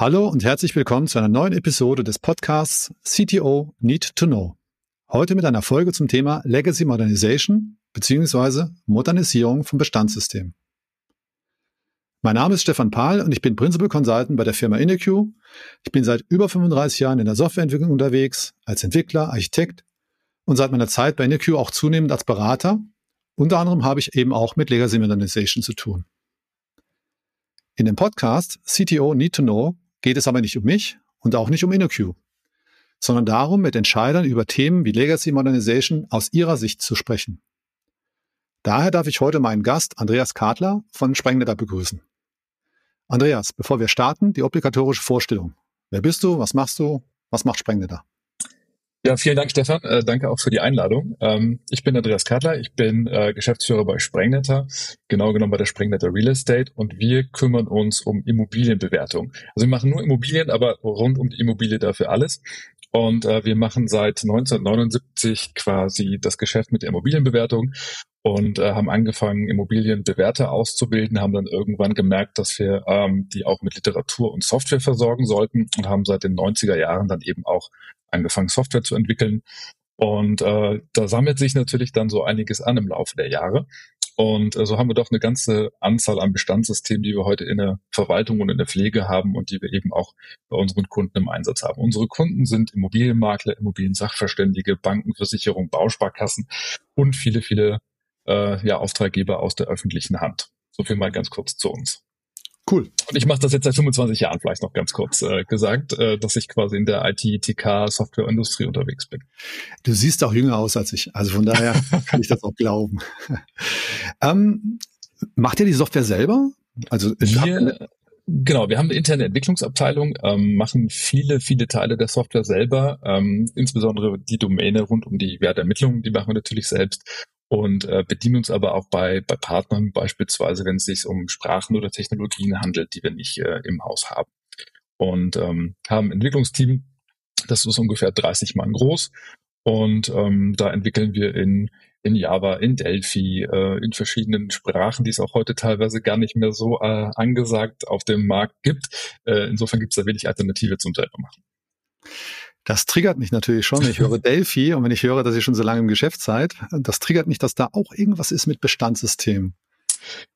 Hallo und herzlich willkommen zu einer neuen Episode des Podcasts CTO Need to Know. Heute mit einer Folge zum Thema Legacy Modernization bzw. Modernisierung von Bestandssystemen. Mein Name ist Stefan Pahl und ich bin Principal Consultant bei der Firma InnoQ. Ich bin seit über 35 Jahren in der Softwareentwicklung unterwegs, als Entwickler, Architekt und seit meiner Zeit bei InnoQ auch zunehmend als Berater. Unter anderem habe ich eben auch mit Legacy Modernization zu tun. In dem Podcast CTO Need to Know geht es aber nicht um mich und auch nicht um InnoQ, sondern darum, mit Entscheidern über Themen wie Legacy Modernization aus ihrer Sicht zu sprechen. Daher darf ich heute meinen Gast Andreas Kadler von Sprengnetter begrüßen. Andreas, bevor wir starten, die obligatorische Vorstellung. Wer bist du? Was machst du? Was macht Sprengnetter? Ja, vielen Dank, Stefan. Äh, danke auch für die Einladung. Ähm, ich bin Andreas Kadler. Ich bin äh, Geschäftsführer bei Sprengnetter, genau genommen bei der Sprengnetter Real Estate und wir kümmern uns um Immobilienbewertung. Also wir machen nur Immobilien, aber rund um die Immobilie dafür alles. Und äh, wir machen seit 1979 quasi das Geschäft mit der Immobilienbewertung und äh, haben angefangen, Immobilienbewerter auszubilden, haben dann irgendwann gemerkt, dass wir ähm, die auch mit Literatur und Software versorgen sollten und haben seit den 90er Jahren dann eben auch angefangen, Software zu entwickeln. Und äh, da sammelt sich natürlich dann so einiges an im Laufe der Jahre. Und äh, so haben wir doch eine ganze Anzahl an Bestandssystemen, die wir heute in der Verwaltung und in der Pflege haben und die wir eben auch bei unseren Kunden im Einsatz haben. Unsere Kunden sind Immobilienmakler, Immobiliensachverständige, Banken, Versicherungen, Bausparkassen und viele, viele äh, ja, Auftraggeber aus der öffentlichen Hand. So viel mal ganz kurz zu uns. Cool. Und ich mache das jetzt seit 25 Jahren, vielleicht noch ganz kurz äh, gesagt, äh, dass ich quasi in der IT-TK-Softwareindustrie unterwegs bin. Du siehst auch jünger aus als ich, also von daher kann ich das auch glauben. ähm, macht ihr die Software selber? Also wir, Genau, wir haben eine interne Entwicklungsabteilung, ähm, machen viele, viele Teile der Software selber, ähm, insbesondere die Domäne rund um die Wertermittlung, die machen wir natürlich selbst und äh, bedienen uns aber auch bei, bei Partnern, beispielsweise wenn es sich um Sprachen oder Technologien handelt, die wir nicht äh, im Haus haben. Und ähm, haben ein Entwicklungsteam, das ist ungefähr 30 Mann groß. Und ähm, da entwickeln wir in, in Java, in Delphi, äh, in verschiedenen Sprachen, die es auch heute teilweise gar nicht mehr so äh, angesagt auf dem Markt gibt. Äh, insofern gibt es da wenig Alternative zum selber machen. Das triggert mich natürlich schon. Ich höre Delphi und wenn ich höre, dass ihr schon so lange im Geschäft seid, das triggert mich, dass da auch irgendwas ist mit Bestandssystemen.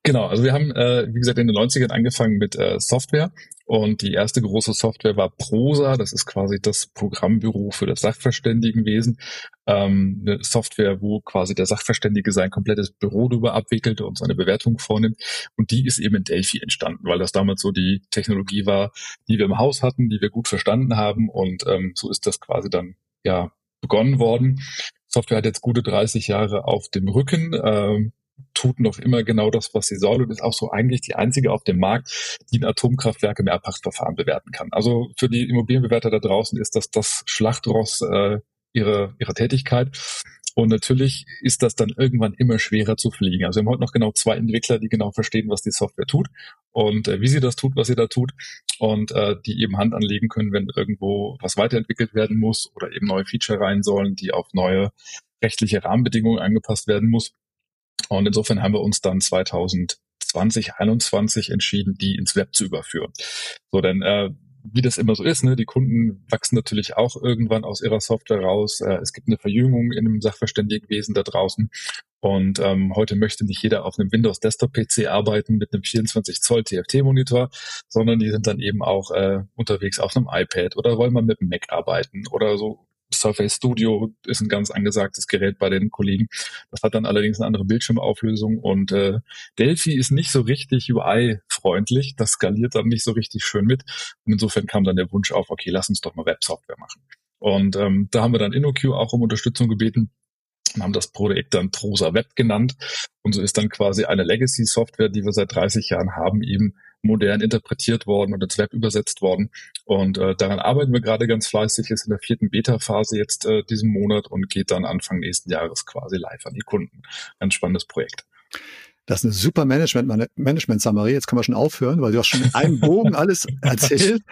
Genau, also wir haben, äh, wie gesagt, in den 90ern angefangen mit äh, Software und die erste große Software war Prosa, das ist quasi das Programmbüro für das Sachverständigenwesen. Ähm, eine Software, wo quasi der Sachverständige sein komplettes Büro darüber abwickelt und seine Bewertung vornimmt. Und die ist eben in Delphi entstanden, weil das damals so die Technologie war, die wir im Haus hatten, die wir gut verstanden haben. Und ähm, so ist das quasi dann ja begonnen worden. Software hat jetzt gute 30 Jahre auf dem Rücken. Ähm, tut noch immer genau das, was sie soll und ist auch so eigentlich die einzige auf dem Markt, die ein Atomkraftwerk im Erbpachtverfahren bewerten kann. Also für die Immobilienbewerter da draußen ist das das Schlachtross äh, ihrer, ihrer Tätigkeit. Und natürlich ist das dann irgendwann immer schwerer zu fliegen. Also wir haben heute noch genau zwei Entwickler, die genau verstehen, was die Software tut und äh, wie sie das tut, was sie da tut und äh, die eben Hand anlegen können, wenn irgendwo was weiterentwickelt werden muss oder eben neue Feature rein sollen, die auf neue rechtliche Rahmenbedingungen angepasst werden muss. Und insofern haben wir uns dann 2020, 2021 entschieden, die ins Web zu überführen. So, denn äh, wie das immer so ist, ne, die Kunden wachsen natürlich auch irgendwann aus ihrer Software raus. Äh, es gibt eine Verjüngung in dem Sachverständigenwesen da draußen. Und ähm, heute möchte nicht jeder auf einem Windows Desktop PC arbeiten mit einem 24 Zoll TFT Monitor, sondern die sind dann eben auch äh, unterwegs auf einem iPad oder wollen mal mit einem Mac arbeiten oder so Surface Studio ist ein ganz angesagtes Gerät bei den Kollegen. Das hat dann allerdings eine andere Bildschirmauflösung und äh, Delphi ist nicht so richtig UI-freundlich. Das skaliert dann nicht so richtig schön mit. Und insofern kam dann der Wunsch auf, okay, lass uns doch mal Websoftware machen. Und ähm, da haben wir dann InnoQ auch um Unterstützung gebeten und haben das Projekt dann Prosa Web genannt. Und so ist dann quasi eine Legacy-Software, die wir seit 30 Jahren haben, eben modern interpretiert worden und ins Web übersetzt worden. Und äh, daran arbeiten wir gerade ganz fleißig, ist in der vierten Beta-Phase jetzt äh, diesen Monat und geht dann Anfang nächsten Jahres quasi live an die Kunden. Ganz spannendes Projekt. Das ist eine super Management, Management-Summary. Jetzt können wir schon aufhören, weil du hast schon in einem Bogen alles erzählt.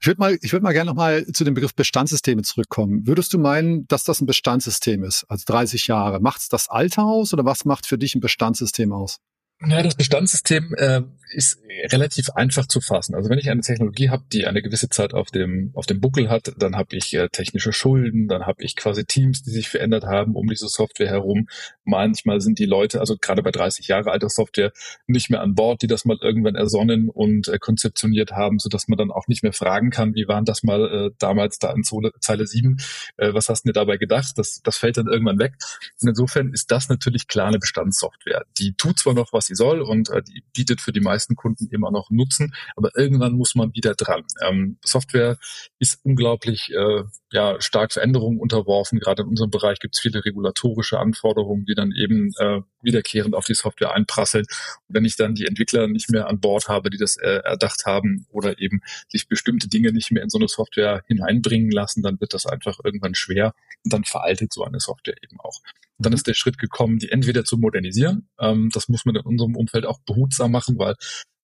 Ich würde mal, ich würde mal gerne nochmal zu dem Begriff Bestandssysteme zurückkommen. Würdest du meinen, dass das ein Bestandssystem ist, also 30 Jahre? Macht es das Alter aus oder was macht für dich ein Bestandssystem aus? Ja, das Bestandssystem äh, ist relativ einfach zu fassen. Also wenn ich eine Technologie habe, die eine gewisse Zeit auf dem auf dem Buckel hat, dann habe ich äh, technische Schulden, dann habe ich quasi Teams, die sich verändert haben um diese Software herum. Manchmal sind die Leute, also gerade bei 30 Jahre alter Software, nicht mehr an Bord, die das mal irgendwann ersonnen und äh, konzeptioniert haben, so dass man dann auch nicht mehr fragen kann, wie waren das mal äh, damals da in Zeile, Zeile 7, äh, was hast du dir dabei gedacht? Das, das fällt dann irgendwann weg. Und insofern ist das natürlich klar eine Bestandssoftware. Die tut zwar noch, was sie soll und äh, die bietet für die meisten Kunden immer noch Nutzen, aber irgendwann muss man wieder dran. Ähm, Software ist unglaublich äh, ja, stark Veränderungen unterworfen. Gerade in unserem Bereich gibt es viele regulatorische Anforderungen, die dann eben äh, wiederkehrend auf die Software einprasseln. Und wenn ich dann die Entwickler nicht mehr an Bord habe, die das äh, erdacht haben oder eben sich bestimmte Dinge nicht mehr in so eine Software hineinbringen lassen, dann wird das einfach irgendwann schwer und dann veraltet so eine Software eben auch. Dann mhm. ist der Schritt gekommen, die entweder zu modernisieren. Ähm, das muss man in unserem Umfeld auch behutsam machen, weil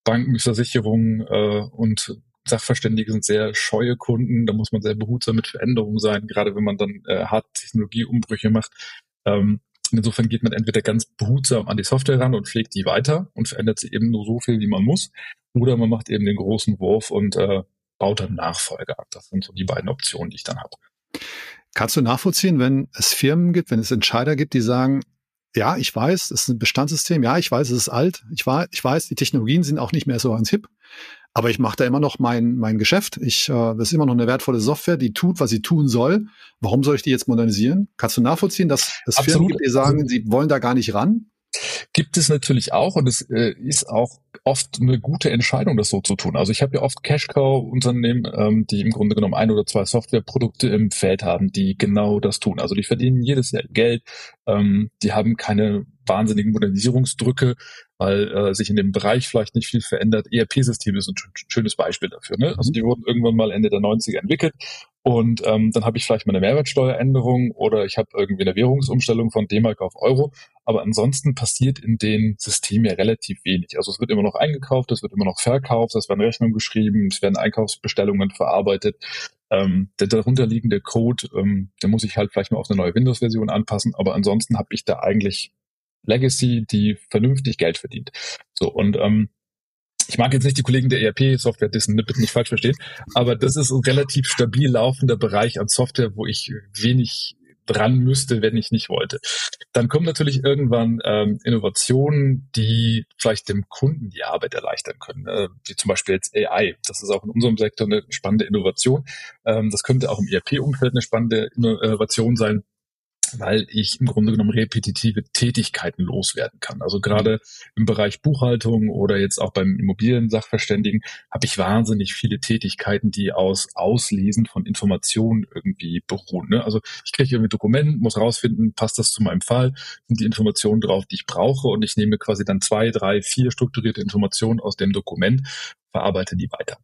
Banken, Versicherungen äh, und Sachverständige sind sehr scheue Kunden, da muss man sehr behutsam mit Veränderungen sein, gerade wenn man dann äh, hart Technologieumbrüche macht. Ähm, insofern geht man entweder ganz behutsam an die Software ran und pflegt die weiter und verändert sie eben nur so viel, wie man muss, oder man macht eben den großen Wurf und äh, baut dann Nachfolger ab. Das sind so die beiden Optionen, die ich dann habe. Kannst du nachvollziehen, wenn es Firmen gibt, wenn es Entscheider gibt, die sagen, ja, ich weiß, es ist ein Bestandssystem, ja, ich weiß, es ist alt, ich, war, ich weiß, die Technologien sind auch nicht mehr so ans Hip, aber ich mache da immer noch mein, mein Geschäft. Ich, äh, das ist immer noch eine wertvolle Software, die tut, was sie tun soll. Warum soll ich die jetzt modernisieren? Kannst du nachvollziehen, dass es Firmen gibt, die sagen, sie wollen da gar nicht ran? Gibt es natürlich auch und es äh, ist auch oft eine gute Entscheidung, das so zu tun. Also ich habe ja oft Cash-Cow-Unternehmen, ähm, die im Grunde genommen ein oder zwei Softwareprodukte im Feld haben, die genau das tun. Also die verdienen jedes Jahr Geld, ähm, die haben keine wahnsinnigen Modernisierungsdrücke, weil äh, sich in dem Bereich vielleicht nicht viel verändert. ERP-Systeme ist ein schönes Beispiel dafür. Ne? Also mhm. die wurden irgendwann mal Ende der 90er entwickelt und ähm, dann habe ich vielleicht mal eine Mehrwertsteueränderung oder ich habe irgendwie eine Währungsumstellung von D-Mark auf Euro. Aber ansonsten passiert in den Systemen ja relativ wenig. Also es wird immer noch eingekauft, es wird immer noch verkauft, es werden Rechnungen geschrieben, es werden Einkaufsbestellungen verarbeitet. Ähm, der darunterliegende Code, ähm, der muss ich halt vielleicht mal auf eine neue Windows-Version anpassen, aber ansonsten habe ich da eigentlich Legacy, die vernünftig Geld verdient. So, und ähm, ich mag jetzt nicht die Kollegen der ERP-Software dissen, ne, bitte nicht falsch verstehen, aber das ist ein relativ stabil laufender Bereich an Software, wo ich wenig dran müsste, wenn ich nicht wollte. Dann kommen natürlich irgendwann ähm, Innovationen, die vielleicht dem Kunden die Arbeit erleichtern können, äh, wie zum Beispiel jetzt AI. Das ist auch in unserem Sektor eine spannende Innovation. Ähm, das könnte auch im ERP-Umfeld eine spannende Innovation sein weil ich im Grunde genommen repetitive Tätigkeiten loswerden kann. Also gerade im Bereich Buchhaltung oder jetzt auch beim Immobilien-Sachverständigen habe ich wahnsinnig viele Tätigkeiten, die aus Auslesen von Informationen irgendwie beruhen. Ne? Also ich kriege irgendwie Dokument, muss rausfinden, passt das zu meinem Fall, sind die Informationen drauf, die ich brauche und ich nehme quasi dann zwei, drei, vier strukturierte Informationen aus dem Dokument, verarbeite die weiter.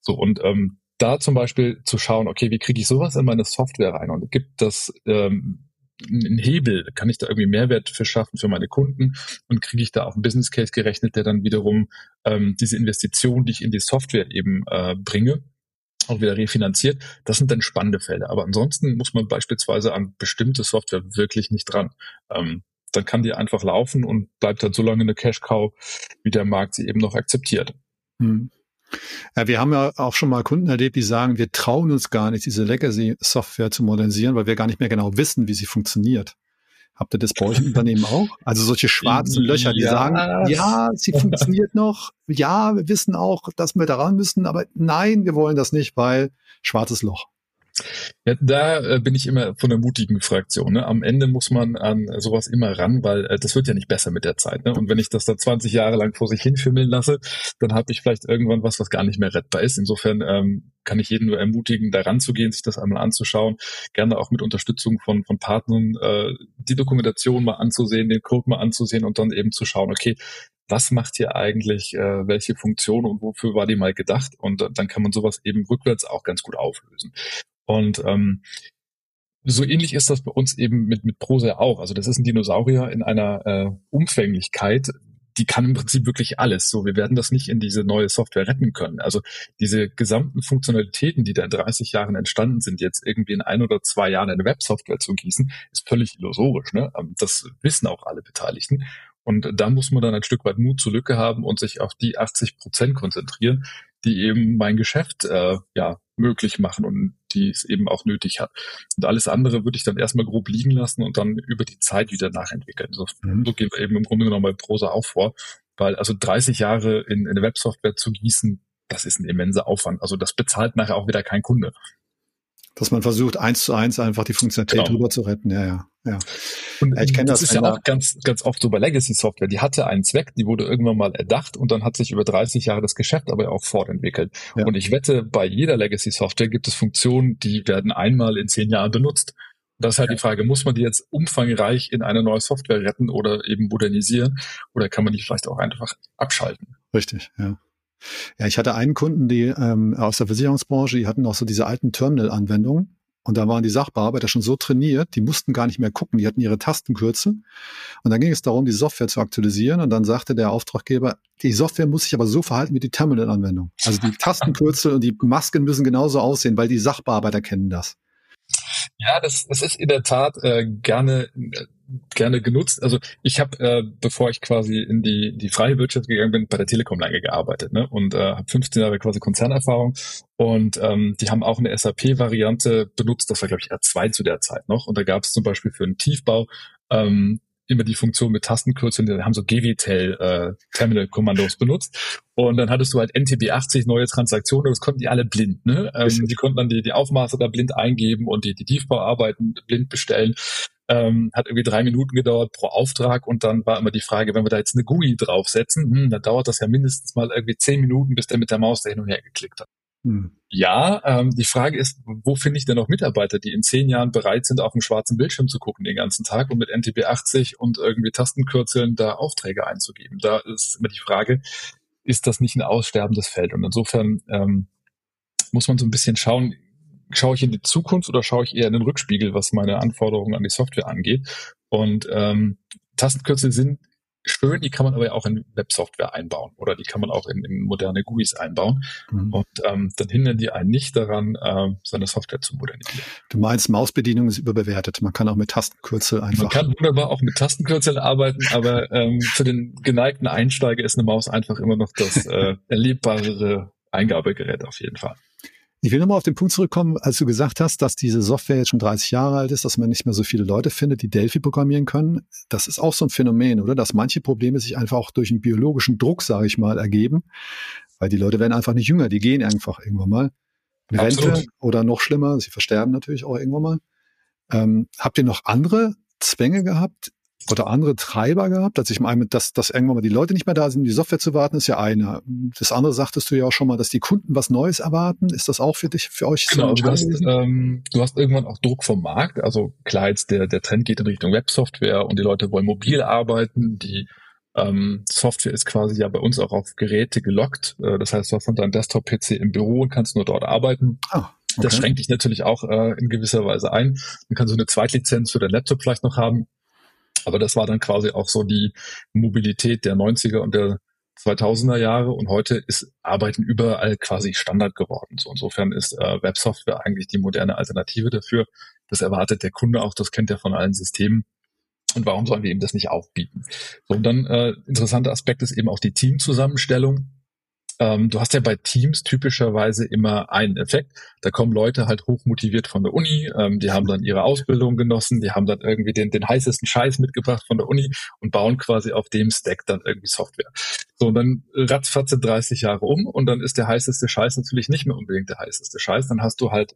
So und ähm, da zum Beispiel zu schauen, okay, wie kriege ich sowas in meine Software rein? Und gibt das ähm, einen Hebel, kann ich da irgendwie Mehrwert verschaffen für meine Kunden und kriege ich da auch einen Business Case gerechnet, der dann wiederum ähm, diese Investition, die ich in die Software eben äh, bringe, auch wieder refinanziert. Das sind dann spannende Fälle. Aber ansonsten muss man beispielsweise an bestimmte Software wirklich nicht dran. Ähm, dann kann die einfach laufen und bleibt dann so lange eine Cash Cow, wie der Markt sie eben noch akzeptiert. Hm. Ja, wir haben ja auch schon mal Kunden erlebt, die sagen, wir trauen uns gar nicht, diese Legacy-Software zu modernisieren, weil wir gar nicht mehr genau wissen, wie sie funktioniert. Habt ihr das bei euch im Unternehmen auch? Also solche schwarzen Löcher, die ja. sagen, ja, sie funktioniert noch, ja, wir wissen auch, dass wir daran müssen, aber nein, wir wollen das nicht, weil schwarzes Loch. Ja, da äh, bin ich immer von der mutigen Fraktion. Ne? Am Ende muss man an sowas immer ran, weil äh, das wird ja nicht besser mit der Zeit. Ne? Und wenn ich das da 20 Jahre lang vor sich hinfimmeln lasse, dann habe ich vielleicht irgendwann was, was gar nicht mehr rettbar ist. Insofern ähm, kann ich jeden nur ermutigen, da ranzugehen, sich das einmal anzuschauen, gerne auch mit Unterstützung von, von Partnern äh, die Dokumentation mal anzusehen, den Code mal anzusehen und dann eben zu schauen, okay, was macht hier eigentlich äh, welche Funktion und wofür war die mal gedacht? Und äh, dann kann man sowas eben rückwärts auch ganz gut auflösen. Und ähm, so ähnlich ist das bei uns eben mit, mit Prosa auch. Also das ist ein Dinosaurier in einer äh, Umfänglichkeit, die kann im Prinzip wirklich alles. So, wir werden das nicht in diese neue Software retten können. Also diese gesamten Funktionalitäten, die da in 30 Jahren entstanden sind, jetzt irgendwie in ein oder zwei Jahren eine Websoftware zu gießen, ist völlig illusorisch. Ne? Ähm, das wissen auch alle Beteiligten. Und da muss man dann ein Stück weit Mut zur Lücke haben und sich auf die 80 Prozent konzentrieren, die eben mein Geschäft äh, ja möglich machen und die es eben auch nötig hat. Und alles andere würde ich dann erstmal grob liegen lassen und dann über die Zeit wieder nachentwickeln. So, mhm. so gehen wir eben im Grunde genommen bei Prosa auch vor. Weil also 30 Jahre in, in eine Websoftware zu gießen, das ist ein immenser Aufwand. Also das bezahlt nachher auch wieder kein Kunde. Dass man versucht, eins zu eins einfach die Funktionalität genau. rüber zu retten, ja, ja. Ja. Und ja, ich kenne das, das ist ja auch ganz, ganz oft so bei Legacy-Software. Die hatte einen Zweck, die wurde irgendwann mal erdacht und dann hat sich über 30 Jahre das Geschäft aber auch fortentwickelt. Ja. Und ich wette, bei jeder Legacy-Software gibt es Funktionen, die werden einmal in zehn Jahren benutzt. Das ist halt ja. die Frage, muss man die jetzt umfangreich in eine neue Software retten oder eben modernisieren oder kann man die vielleicht auch einfach abschalten? Richtig, ja. Ja, ich hatte einen Kunden, die ähm, aus der Versicherungsbranche, die hatten auch so diese alten Terminal-Anwendungen. Und da waren die Sachbearbeiter schon so trainiert, die mussten gar nicht mehr gucken, die hatten ihre Tastenkürze. Und dann ging es darum, die Software zu aktualisieren. Und dann sagte der Auftraggeber, die Software muss sich aber so verhalten wie die Terminal-Anwendung. Also die Tastenkürzel und die Masken müssen genauso aussehen, weil die Sachbearbeiter kennen das. Ja, das, das ist in der Tat äh, gerne gerne genutzt. Also ich habe, äh, bevor ich quasi in die, die freie Wirtschaft gegangen bin, bei der Telekom lange gearbeitet ne? und äh, habe 15 Jahre quasi Konzernerfahrung und ähm, die haben auch eine SAP-Variante benutzt, das war glaube ich R2 zu der Zeit noch und da gab es zum Beispiel für einen Tiefbau ähm, immer die Funktion mit Tastenkürzeln, die haben so GWTEL äh, Terminal Kommandos benutzt und dann hattest du halt NTB 80 neue Transaktionen, das konnten die alle blind, ne? Ähm, die konnten dann die, die Aufmaße da blind eingeben und die, die Tiefbauarbeiten blind bestellen ähm, hat irgendwie drei Minuten gedauert pro Auftrag und dann war immer die Frage, wenn wir da jetzt eine GUI draufsetzen, hm, dann dauert das ja mindestens mal irgendwie zehn Minuten, bis der mit der Maus da hin und her geklickt hat. Hm. Ja, ähm, die Frage ist, wo finde ich denn noch Mitarbeiter, die in zehn Jahren bereit sind, auf dem schwarzen Bildschirm zu gucken den ganzen Tag und mit NTP 80 und irgendwie Tastenkürzeln da Aufträge einzugeben? Da ist immer die Frage, ist das nicht ein aussterbendes Feld? Und insofern ähm, muss man so ein bisschen schauen, schaue ich in die Zukunft oder schaue ich eher in den Rückspiegel, was meine Anforderungen an die Software angeht? Und ähm, Tastenkürzel sind schön, die kann man aber ja auch in Websoftware einbauen oder die kann man auch in, in moderne GUIs einbauen. Mhm. Und ähm, dann hindern die einen nicht daran, äh, seine Software zu modernisieren. Du meinst, Mausbedienung ist überbewertet. Man kann auch mit Tastenkürzel einfach. Man kann wunderbar auch mit Tastenkürzel arbeiten, aber ähm, für den geneigten Einsteiger ist eine Maus einfach immer noch das äh, erlebbarere Eingabegerät auf jeden Fall. Ich will nochmal auf den Punkt zurückkommen, als du gesagt hast, dass diese Software jetzt schon 30 Jahre alt ist, dass man nicht mehr so viele Leute findet, die Delphi programmieren können. Das ist auch so ein Phänomen, oder? Dass manche Probleme sich einfach auch durch einen biologischen Druck, sage ich mal, ergeben. Weil die Leute werden einfach nicht jünger, die gehen einfach irgendwann mal in Rente oder noch schlimmer, sie versterben natürlich auch irgendwann mal. Ähm, habt ihr noch andere Zwänge gehabt oder andere Treiber gehabt? Also ich meine, dass, dass irgendwann mal die Leute nicht mehr da sind, die Software zu warten, ist ja eine. Das andere sagtest du ja auch schon mal, dass die Kunden was Neues erwarten. Ist das auch für dich, für euch genau, so? Du hast, ähm, du hast irgendwann auch Druck vom Markt. Also klar, jetzt der, der Trend geht in Richtung Websoftware und die Leute wollen mobil arbeiten. Die ähm, Software ist quasi ja bei uns auch auf Geräte gelockt. Äh, das heißt, du hast dann deinen Desktop-PC im Büro und kannst nur dort arbeiten. Ah. Okay. Das schränkt dich natürlich auch äh, in gewisser Weise ein. Dann kannst du eine Zweitlizenz für deinen Laptop vielleicht noch haben. Aber das war dann quasi auch so die Mobilität der 90er und der 2000er Jahre und heute ist Arbeiten überall quasi Standard geworden. So insofern ist äh, Websoftware eigentlich die moderne Alternative dafür. Das erwartet der Kunde auch, das kennt er von allen Systemen. Und warum sollen wir ihm das nicht auch bieten? So, und dann äh, interessanter Aspekt ist eben auch die Teamzusammenstellung. Ähm, du hast ja bei Teams typischerweise immer einen Effekt. Da kommen Leute halt hochmotiviert von der Uni, ähm, die haben dann ihre Ausbildung genossen, die haben dann irgendwie den, den heißesten Scheiß mitgebracht von der Uni und bauen quasi auf dem Stack dann irgendwie Software. So, und dann ratzfatze 30 Jahre um und dann ist der heißeste Scheiß natürlich nicht mehr unbedingt der heißeste Scheiß. Dann hast du halt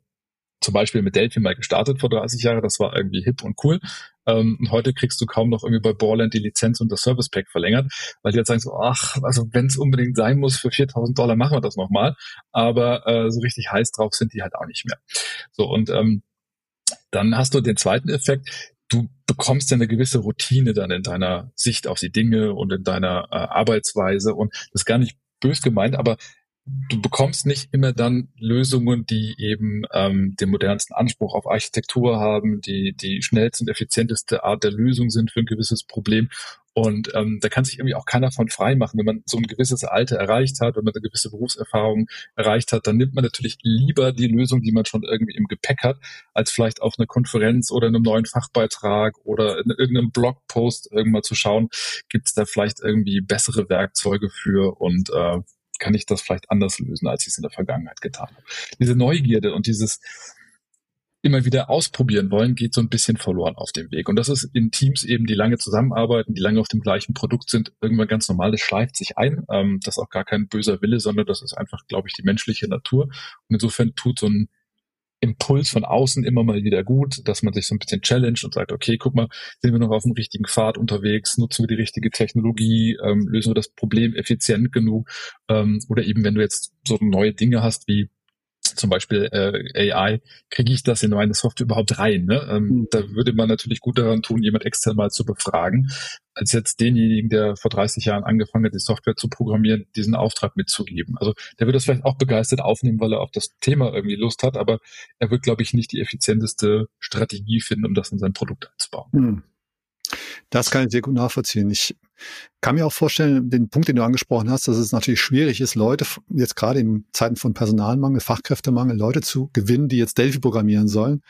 zum Beispiel mit Delphi mal gestartet vor 30 Jahren, das war irgendwie hip und cool. Ähm, und heute kriegst du kaum noch irgendwie bei Borland die Lizenz und das Service Pack verlängert, weil die jetzt sagen so, ach, also wenn es unbedingt sein muss, für 4000 Dollar machen wir das nochmal. Aber äh, so richtig heiß drauf sind die halt auch nicht mehr. So, und ähm, dann hast du den zweiten Effekt, du bekommst ja eine gewisse Routine dann in deiner Sicht auf die Dinge und in deiner äh, Arbeitsweise und das ist gar nicht bös gemeint, aber du bekommst nicht immer dann Lösungen, die eben ähm, den modernsten Anspruch auf Architektur haben, die die schnellste und effizienteste Art der Lösung sind für ein gewisses Problem. Und ähm, da kann sich irgendwie auch keiner von frei machen. Wenn man so ein gewisses Alter erreicht hat, wenn man eine gewisse Berufserfahrung erreicht hat, dann nimmt man natürlich lieber die Lösung, die man schon irgendwie im Gepäck hat, als vielleicht auf einer Konferenz oder einem neuen Fachbeitrag oder in irgendeinem Blogpost irgendwann zu schauen, gibt es da vielleicht irgendwie bessere Werkzeuge für und äh, kann ich das vielleicht anders lösen, als ich es in der Vergangenheit getan habe. Diese Neugierde und dieses immer wieder ausprobieren wollen, geht so ein bisschen verloren auf dem Weg. Und das ist in Teams eben, die lange zusammenarbeiten, die lange auf dem gleichen Produkt sind, irgendwann ganz normal. Das schleift sich ein. Ähm, das ist auch gar kein böser Wille, sondern das ist einfach, glaube ich, die menschliche Natur. Und insofern tut so ein Impuls von außen immer mal wieder gut, dass man sich so ein bisschen challenge und sagt, okay, guck mal, sind wir noch auf dem richtigen Pfad unterwegs, nutzen wir die richtige Technologie, ähm, lösen wir das Problem effizient genug? Ähm, oder eben wenn du jetzt so neue Dinge hast wie zum Beispiel äh, AI, kriege ich das in meine Software überhaupt rein? Ne? Ähm, mhm. Da würde man natürlich gut daran tun, jemand extern mal zu befragen, als jetzt denjenigen, der vor 30 Jahren angefangen hat, die Software zu programmieren, diesen Auftrag mitzugeben. Also der wird das vielleicht auch begeistert aufnehmen, weil er auf das Thema irgendwie Lust hat, aber er wird, glaube ich, nicht die effizienteste Strategie finden, um das in sein Produkt einzubauen. Mhm. Das kann ich sehr gut nachvollziehen. Ich kann mir auch vorstellen, den Punkt, den du angesprochen hast, dass es natürlich schwierig ist, Leute jetzt gerade in Zeiten von Personalmangel, Fachkräftemangel, Leute zu gewinnen, die jetzt Delphi programmieren sollen.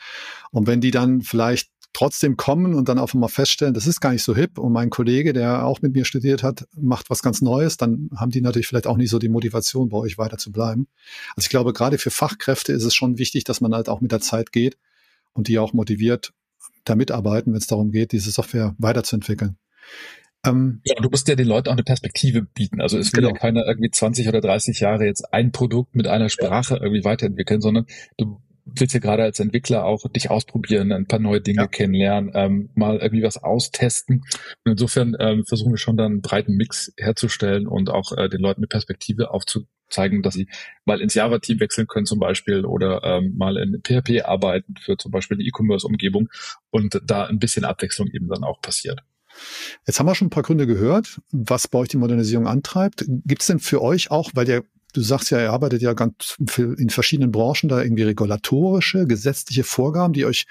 Und wenn die dann vielleicht trotzdem kommen und dann auf einmal feststellen, das ist gar nicht so hip und mein Kollege, der auch mit mir studiert hat, macht was ganz Neues, dann haben die natürlich vielleicht auch nicht so die Motivation, bei euch weiter zu bleiben. Also ich glaube, gerade für Fachkräfte ist es schon wichtig, dass man halt auch mit der Zeit geht und die auch motiviert, da mitarbeiten, wenn es darum geht, diese Software weiterzuentwickeln. Ähm, ja, du musst ja den Leuten auch eine Perspektive bieten. Also es genau. will ja keiner irgendwie 20 oder 30 Jahre jetzt ein Produkt mit einer Sprache irgendwie weiterentwickeln, sondern du willst ja gerade als Entwickler auch dich ausprobieren, ein paar neue Dinge ja. kennenlernen, ähm, mal irgendwie was austesten. Und insofern ähm, versuchen wir schon dann einen breiten Mix herzustellen und auch äh, den Leuten eine Perspektive aufzuzeigen, dass sie mal ins Java-Team wechseln können zum Beispiel oder ähm, mal in PHP arbeiten für zum Beispiel eine E-Commerce-Umgebung und da ein bisschen Abwechslung eben dann auch passiert. Jetzt haben wir schon ein paar Gründe gehört, was bei euch die Modernisierung antreibt. Gibt es denn für euch auch, weil ihr, du sagst ja, ihr arbeitet ja ganz in verschiedenen Branchen, da irgendwie regulatorische, gesetzliche Vorgaben, die euch,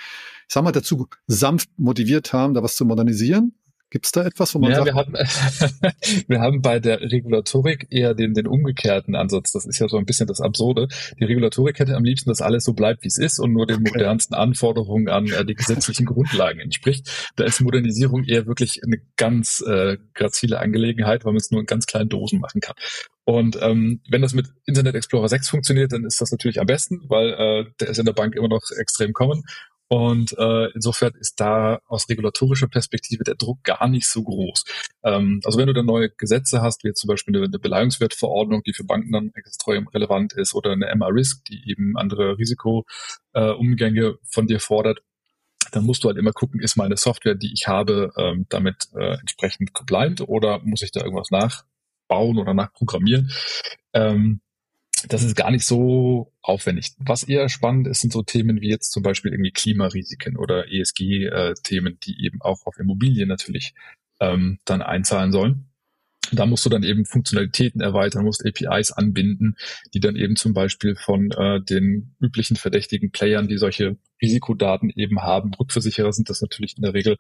ich sag mal, dazu sanft motiviert haben, da was zu modernisieren? Gibt es da etwas, wo man ja, sagt? Wir haben, wir haben bei der Regulatorik eher den, den umgekehrten Ansatz. Das ist ja so ein bisschen das Absurde. Die Regulatorik hätte am liebsten, dass alles so bleibt, wie es ist und nur den okay. modernsten Anforderungen an äh, die gesetzlichen Grundlagen entspricht. Da ist Modernisierung eher wirklich eine ganz äh, grazile Angelegenheit, weil man es nur in ganz kleinen Dosen machen kann. Und ähm, wenn das mit Internet Explorer 6 funktioniert, dann ist das natürlich am besten, weil äh, der ist in der Bank immer noch extrem common. Und äh, insofern ist da aus regulatorischer Perspektive der Druck gar nicht so groß. Ähm, also wenn du dann neue Gesetze hast, wie jetzt zum Beispiel eine, eine Beleihungswertverordnung, die für Banken dann extrem relevant ist, oder eine MR-Risk, die eben andere Risikoumgänge äh, von dir fordert, dann musst du halt immer gucken, ist meine Software, die ich habe, ähm, damit äh, entsprechend compliant oder muss ich da irgendwas nachbauen oder nachprogrammieren. Ähm, das ist gar nicht so aufwendig. Was eher spannend ist, sind so Themen wie jetzt zum Beispiel irgendwie Klimarisiken oder ESG-Themen, die eben auch auf Immobilien natürlich ähm, dann einzahlen sollen. Da musst du dann eben Funktionalitäten erweitern, musst APIs anbinden, die dann eben zum Beispiel von äh, den üblichen verdächtigen Playern, die solche Risikodaten eben haben, Rückversicherer sind das natürlich in der Regel,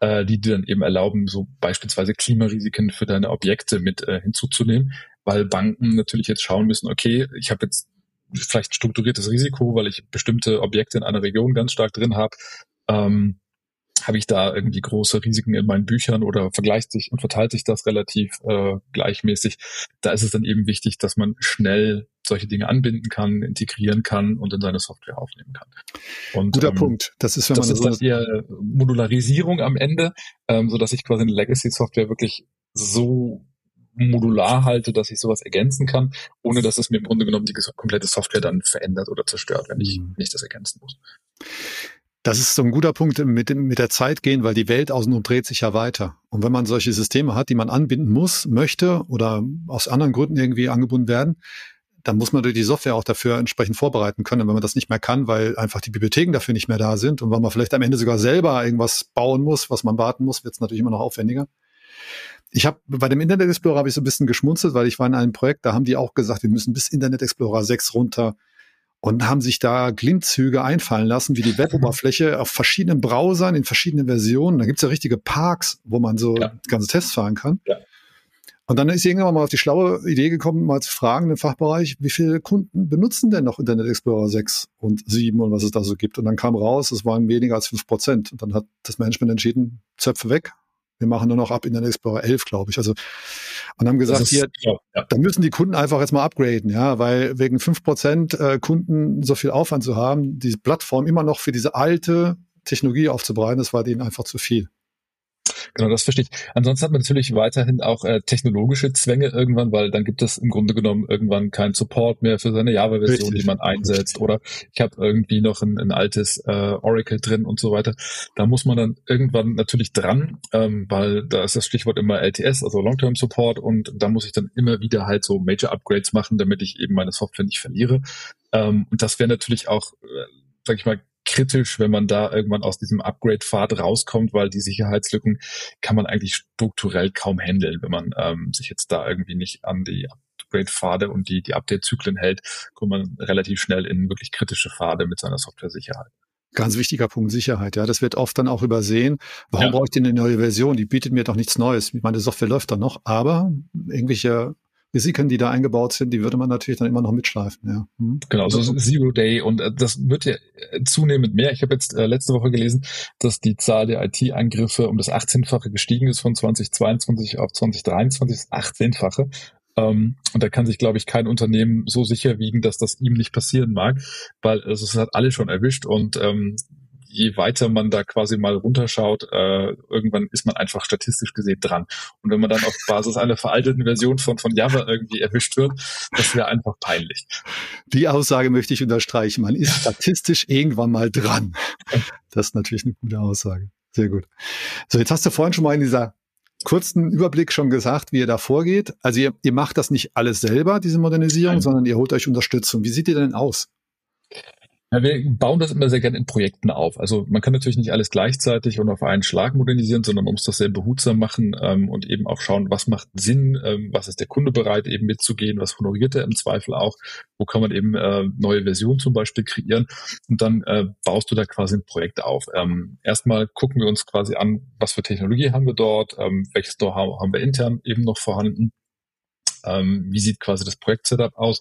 äh, die dir dann eben erlauben, so beispielsweise Klimarisiken für deine Objekte mit äh, hinzuzunehmen weil Banken natürlich jetzt schauen müssen, okay, ich habe jetzt vielleicht strukturiertes Risiko, weil ich bestimmte Objekte in einer Region ganz stark drin habe. Ähm, habe ich da irgendwie große Risiken in meinen Büchern oder vergleicht sich und verteilt sich das relativ äh, gleichmäßig. Da ist es dann eben wichtig, dass man schnell solche Dinge anbinden kann, integrieren kann und in seine Software aufnehmen kann. Und, Guter ähm, Punkt. Das ist, wenn das man ist das dann eher Modularisierung am Ende, ähm, so dass ich quasi eine Legacy-Software wirklich so modular halte, dass ich sowas ergänzen kann, ohne dass es mir im Grunde genommen die komplette Software dann verändert oder zerstört, wenn ich mhm. nicht das ergänzen muss. Das ist so ein guter Punkt mit, mit der Zeit gehen, weil die Welt außenrum dreht sich ja weiter. Und wenn man solche Systeme hat, die man anbinden muss, möchte oder aus anderen Gründen irgendwie angebunden werden, dann muss man die Software auch dafür entsprechend vorbereiten können. Und wenn man das nicht mehr kann, weil einfach die Bibliotheken dafür nicht mehr da sind und weil man vielleicht am Ende sogar selber irgendwas bauen muss, was man warten muss, wird es natürlich immer noch aufwendiger ich habe bei dem Internet Explorer habe ich so ein bisschen geschmunzelt, weil ich war in einem Projekt, da haben die auch gesagt, wir müssen bis Internet Explorer 6 runter. Und haben sich da Glintzüge einfallen lassen, wie die Weboberfläche auf verschiedenen Browsern in verschiedenen Versionen. Da gibt's ja richtige Parks, wo man so ja. ganze Tests fahren kann. Ja. Und dann ist irgendwann mal auf die schlaue Idee gekommen, mal zu fragen im Fachbereich, wie viele Kunden benutzen denn noch Internet Explorer 6 und 7 und was es da so gibt. Und dann kam raus, es waren weniger als 5 Prozent. Und dann hat das Management entschieden, Zöpfe weg. Wir machen nur noch ab Internet Explorer 11, glaube ich. Also, und haben gesagt, hier, ja, ja. da müssen die Kunden einfach jetzt mal upgraden, ja, weil wegen 5 Prozent äh, Kunden so viel Aufwand zu haben, diese Plattform immer noch für diese alte Technologie aufzubereiten, das war denen einfach zu viel. Genau, das verstehe ich. Ansonsten hat man natürlich weiterhin auch äh, technologische Zwänge irgendwann, weil dann gibt es im Grunde genommen irgendwann keinen Support mehr für seine Java-Version, die man einsetzt. Oder ich habe irgendwie noch ein, ein altes äh, Oracle drin und so weiter. Da muss man dann irgendwann natürlich dran, ähm, weil da ist das Stichwort immer LTS, also Long-Term Support, und da muss ich dann immer wieder halt so Major Upgrades machen, damit ich eben meine Software nicht verliere. Ähm, und das wäre natürlich auch, äh, sag ich mal, kritisch, wenn man da irgendwann aus diesem Upgrade-Pfad rauskommt, weil die Sicherheitslücken kann man eigentlich strukturell kaum handeln, wenn man ähm, sich jetzt da irgendwie nicht an die Upgrade-Pfade und die, die Update-Zyklen hält, kommt man relativ schnell in wirklich kritische Pfade mit seiner Software-Sicherheit. Ganz wichtiger Punkt Sicherheit, ja. Das wird oft dann auch übersehen. Warum ja. brauche ich denn eine neue Version? Die bietet mir doch nichts Neues. Meine Software läuft dann noch, aber irgendwelche Risiken, die da eingebaut sind, die würde man natürlich dann immer noch mitschleifen. Ja. Hm. Genau, so Zero Day und äh, das wird ja äh, zunehmend mehr. Ich habe jetzt äh, letzte Woche gelesen, dass die Zahl der IT-Angriffe um das 18-fache gestiegen ist von 2022 auf 2023, das 18-fache. Ähm, und da kann sich, glaube ich, kein Unternehmen so sicher wiegen, dass das ihm nicht passieren mag, weil also, es hat alle schon erwischt und ähm, je weiter man da quasi mal runterschaut, äh, irgendwann ist man einfach statistisch gesehen dran. Und wenn man dann auf Basis einer veralteten Version von, von Java irgendwie erwischt wird, das wäre einfach peinlich. Die Aussage möchte ich unterstreichen. Man ist statistisch irgendwann mal dran. Das ist natürlich eine gute Aussage. Sehr gut. So, jetzt hast du vorhin schon mal in dieser kurzen Überblick schon gesagt, wie ihr da vorgeht. Also ihr, ihr macht das nicht alles selber, diese Modernisierung, Nein. sondern ihr holt euch Unterstützung. Wie sieht ihr denn aus? Ja, wir bauen das immer sehr gerne in Projekten auf. Also man kann natürlich nicht alles gleichzeitig und auf einen Schlag modernisieren, sondern man muss das sehr behutsam machen ähm, und eben auch schauen, was macht Sinn, ähm, was ist der Kunde bereit eben mitzugehen, was honoriert er im Zweifel auch, wo kann man eben äh, neue Versionen zum Beispiel kreieren und dann äh, baust du da quasi ein Projekt auf. Ähm, erstmal gucken wir uns quasi an, was für Technologie haben wir dort, ähm, welches Know-how haben wir intern eben noch vorhanden, ähm, wie sieht quasi das Projekt-Setup aus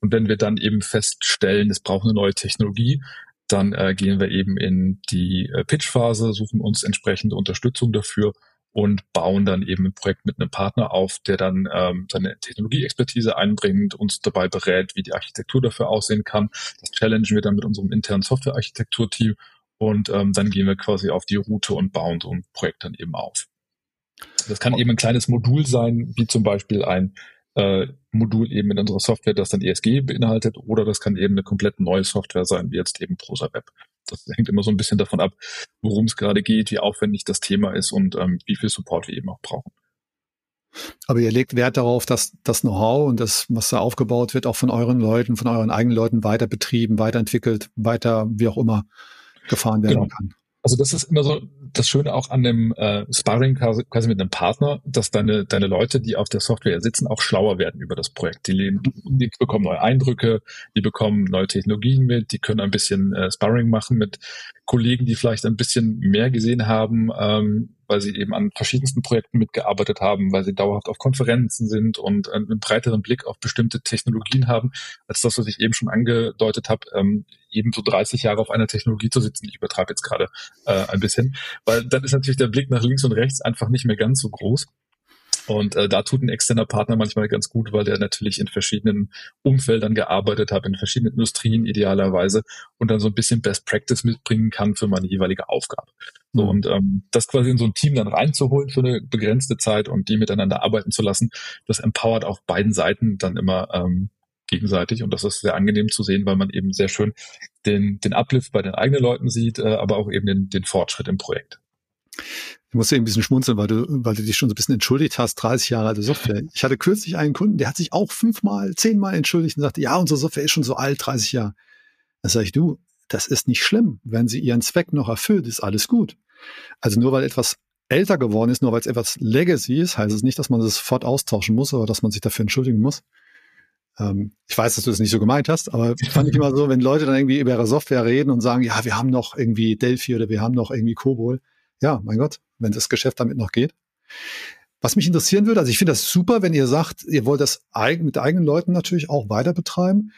und wenn wir dann eben feststellen, es braucht eine neue Technologie, dann äh, gehen wir eben in die äh, Pitch-Phase, suchen uns entsprechende Unterstützung dafür und bauen dann eben ein Projekt mit einem Partner auf, der dann ähm, seine Technologieexpertise einbringt, uns dabei berät, wie die Architektur dafür aussehen kann. Das challengen wir dann mit unserem internen Software-Architektur-Team und ähm, dann gehen wir quasi auf die Route und bauen so ein Projekt dann eben auf. Das kann eben ein kleines Modul sein, wie zum Beispiel ein äh, Modul eben in unserer Software, das dann ESG beinhaltet, oder das kann eben eine komplett neue Software sein, wie jetzt eben Prosa Web. Das hängt immer so ein bisschen davon ab, worum es gerade geht, wie aufwendig das Thema ist und ähm, wie viel Support wir eben auch brauchen. Aber ihr legt Wert darauf, dass das Know-how und das, was da aufgebaut wird, auch von euren Leuten, von euren eigenen Leuten weiter betrieben, weiterentwickelt, weiter, wie auch immer, gefahren werden genau. kann. Also das ist immer so das Schöne auch an dem äh, Sparring quasi, mit einem Partner, dass deine, deine Leute, die auf der Software sitzen, auch schlauer werden über das Projekt. Die, die bekommen neue Eindrücke, die bekommen neue Technologien mit, die können ein bisschen äh, Sparring machen mit Kollegen, die vielleicht ein bisschen mehr gesehen haben, ähm, weil sie eben an verschiedensten Projekten mitgearbeitet haben, weil sie dauerhaft auf Konferenzen sind und einen breiteren Blick auf bestimmte Technologien haben, als das, was ich eben schon angedeutet habe, ähm, eben so 30 Jahre auf einer Technologie zu sitzen. Ich übertreibe jetzt gerade äh, ein bisschen, weil dann ist natürlich der Blick nach links und rechts einfach nicht mehr ganz so groß. Und äh, da tut ein externer Partner manchmal ganz gut, weil der natürlich in verschiedenen Umfeldern gearbeitet hat, in verschiedenen Industrien idealerweise und dann so ein bisschen Best Practice mitbringen kann für meine jeweilige Aufgabe. So, mhm. und ähm, das quasi in so ein Team dann reinzuholen für eine begrenzte Zeit und die miteinander arbeiten zu lassen, das empowert auf beiden Seiten dann immer ähm, gegenseitig und das ist sehr angenehm zu sehen, weil man eben sehr schön den, den Uplift bei den eigenen Leuten sieht, äh, aber auch eben den, den Fortschritt im Projekt. Ich musste ein bisschen schmunzeln, weil du, weil du dich schon so ein bisschen entschuldigt hast, 30 Jahre alte Software. Ich hatte kürzlich einen Kunden, der hat sich auch fünfmal, zehnmal entschuldigt und sagte, ja, unsere Software ist schon so alt, 30 Jahre. Da sage ich, du, das ist nicht schlimm. Wenn sie ihren Zweck noch erfüllt, ist alles gut. Also nur weil etwas älter geworden ist, nur weil es etwas Legacy ist, heißt es nicht, dass man das sofort austauschen muss oder dass man sich dafür entschuldigen muss. Ähm, ich weiß, dass du das nicht so gemeint hast, aber fand ich immer so, wenn Leute dann irgendwie über ihre Software reden und sagen, ja, wir haben noch irgendwie Delphi oder wir haben noch irgendwie Kobol. Ja, mein Gott, wenn das Geschäft damit noch geht. Was mich interessieren würde, also ich finde das super, wenn ihr sagt, ihr wollt das mit eigenen Leuten natürlich auch weiter betreiben.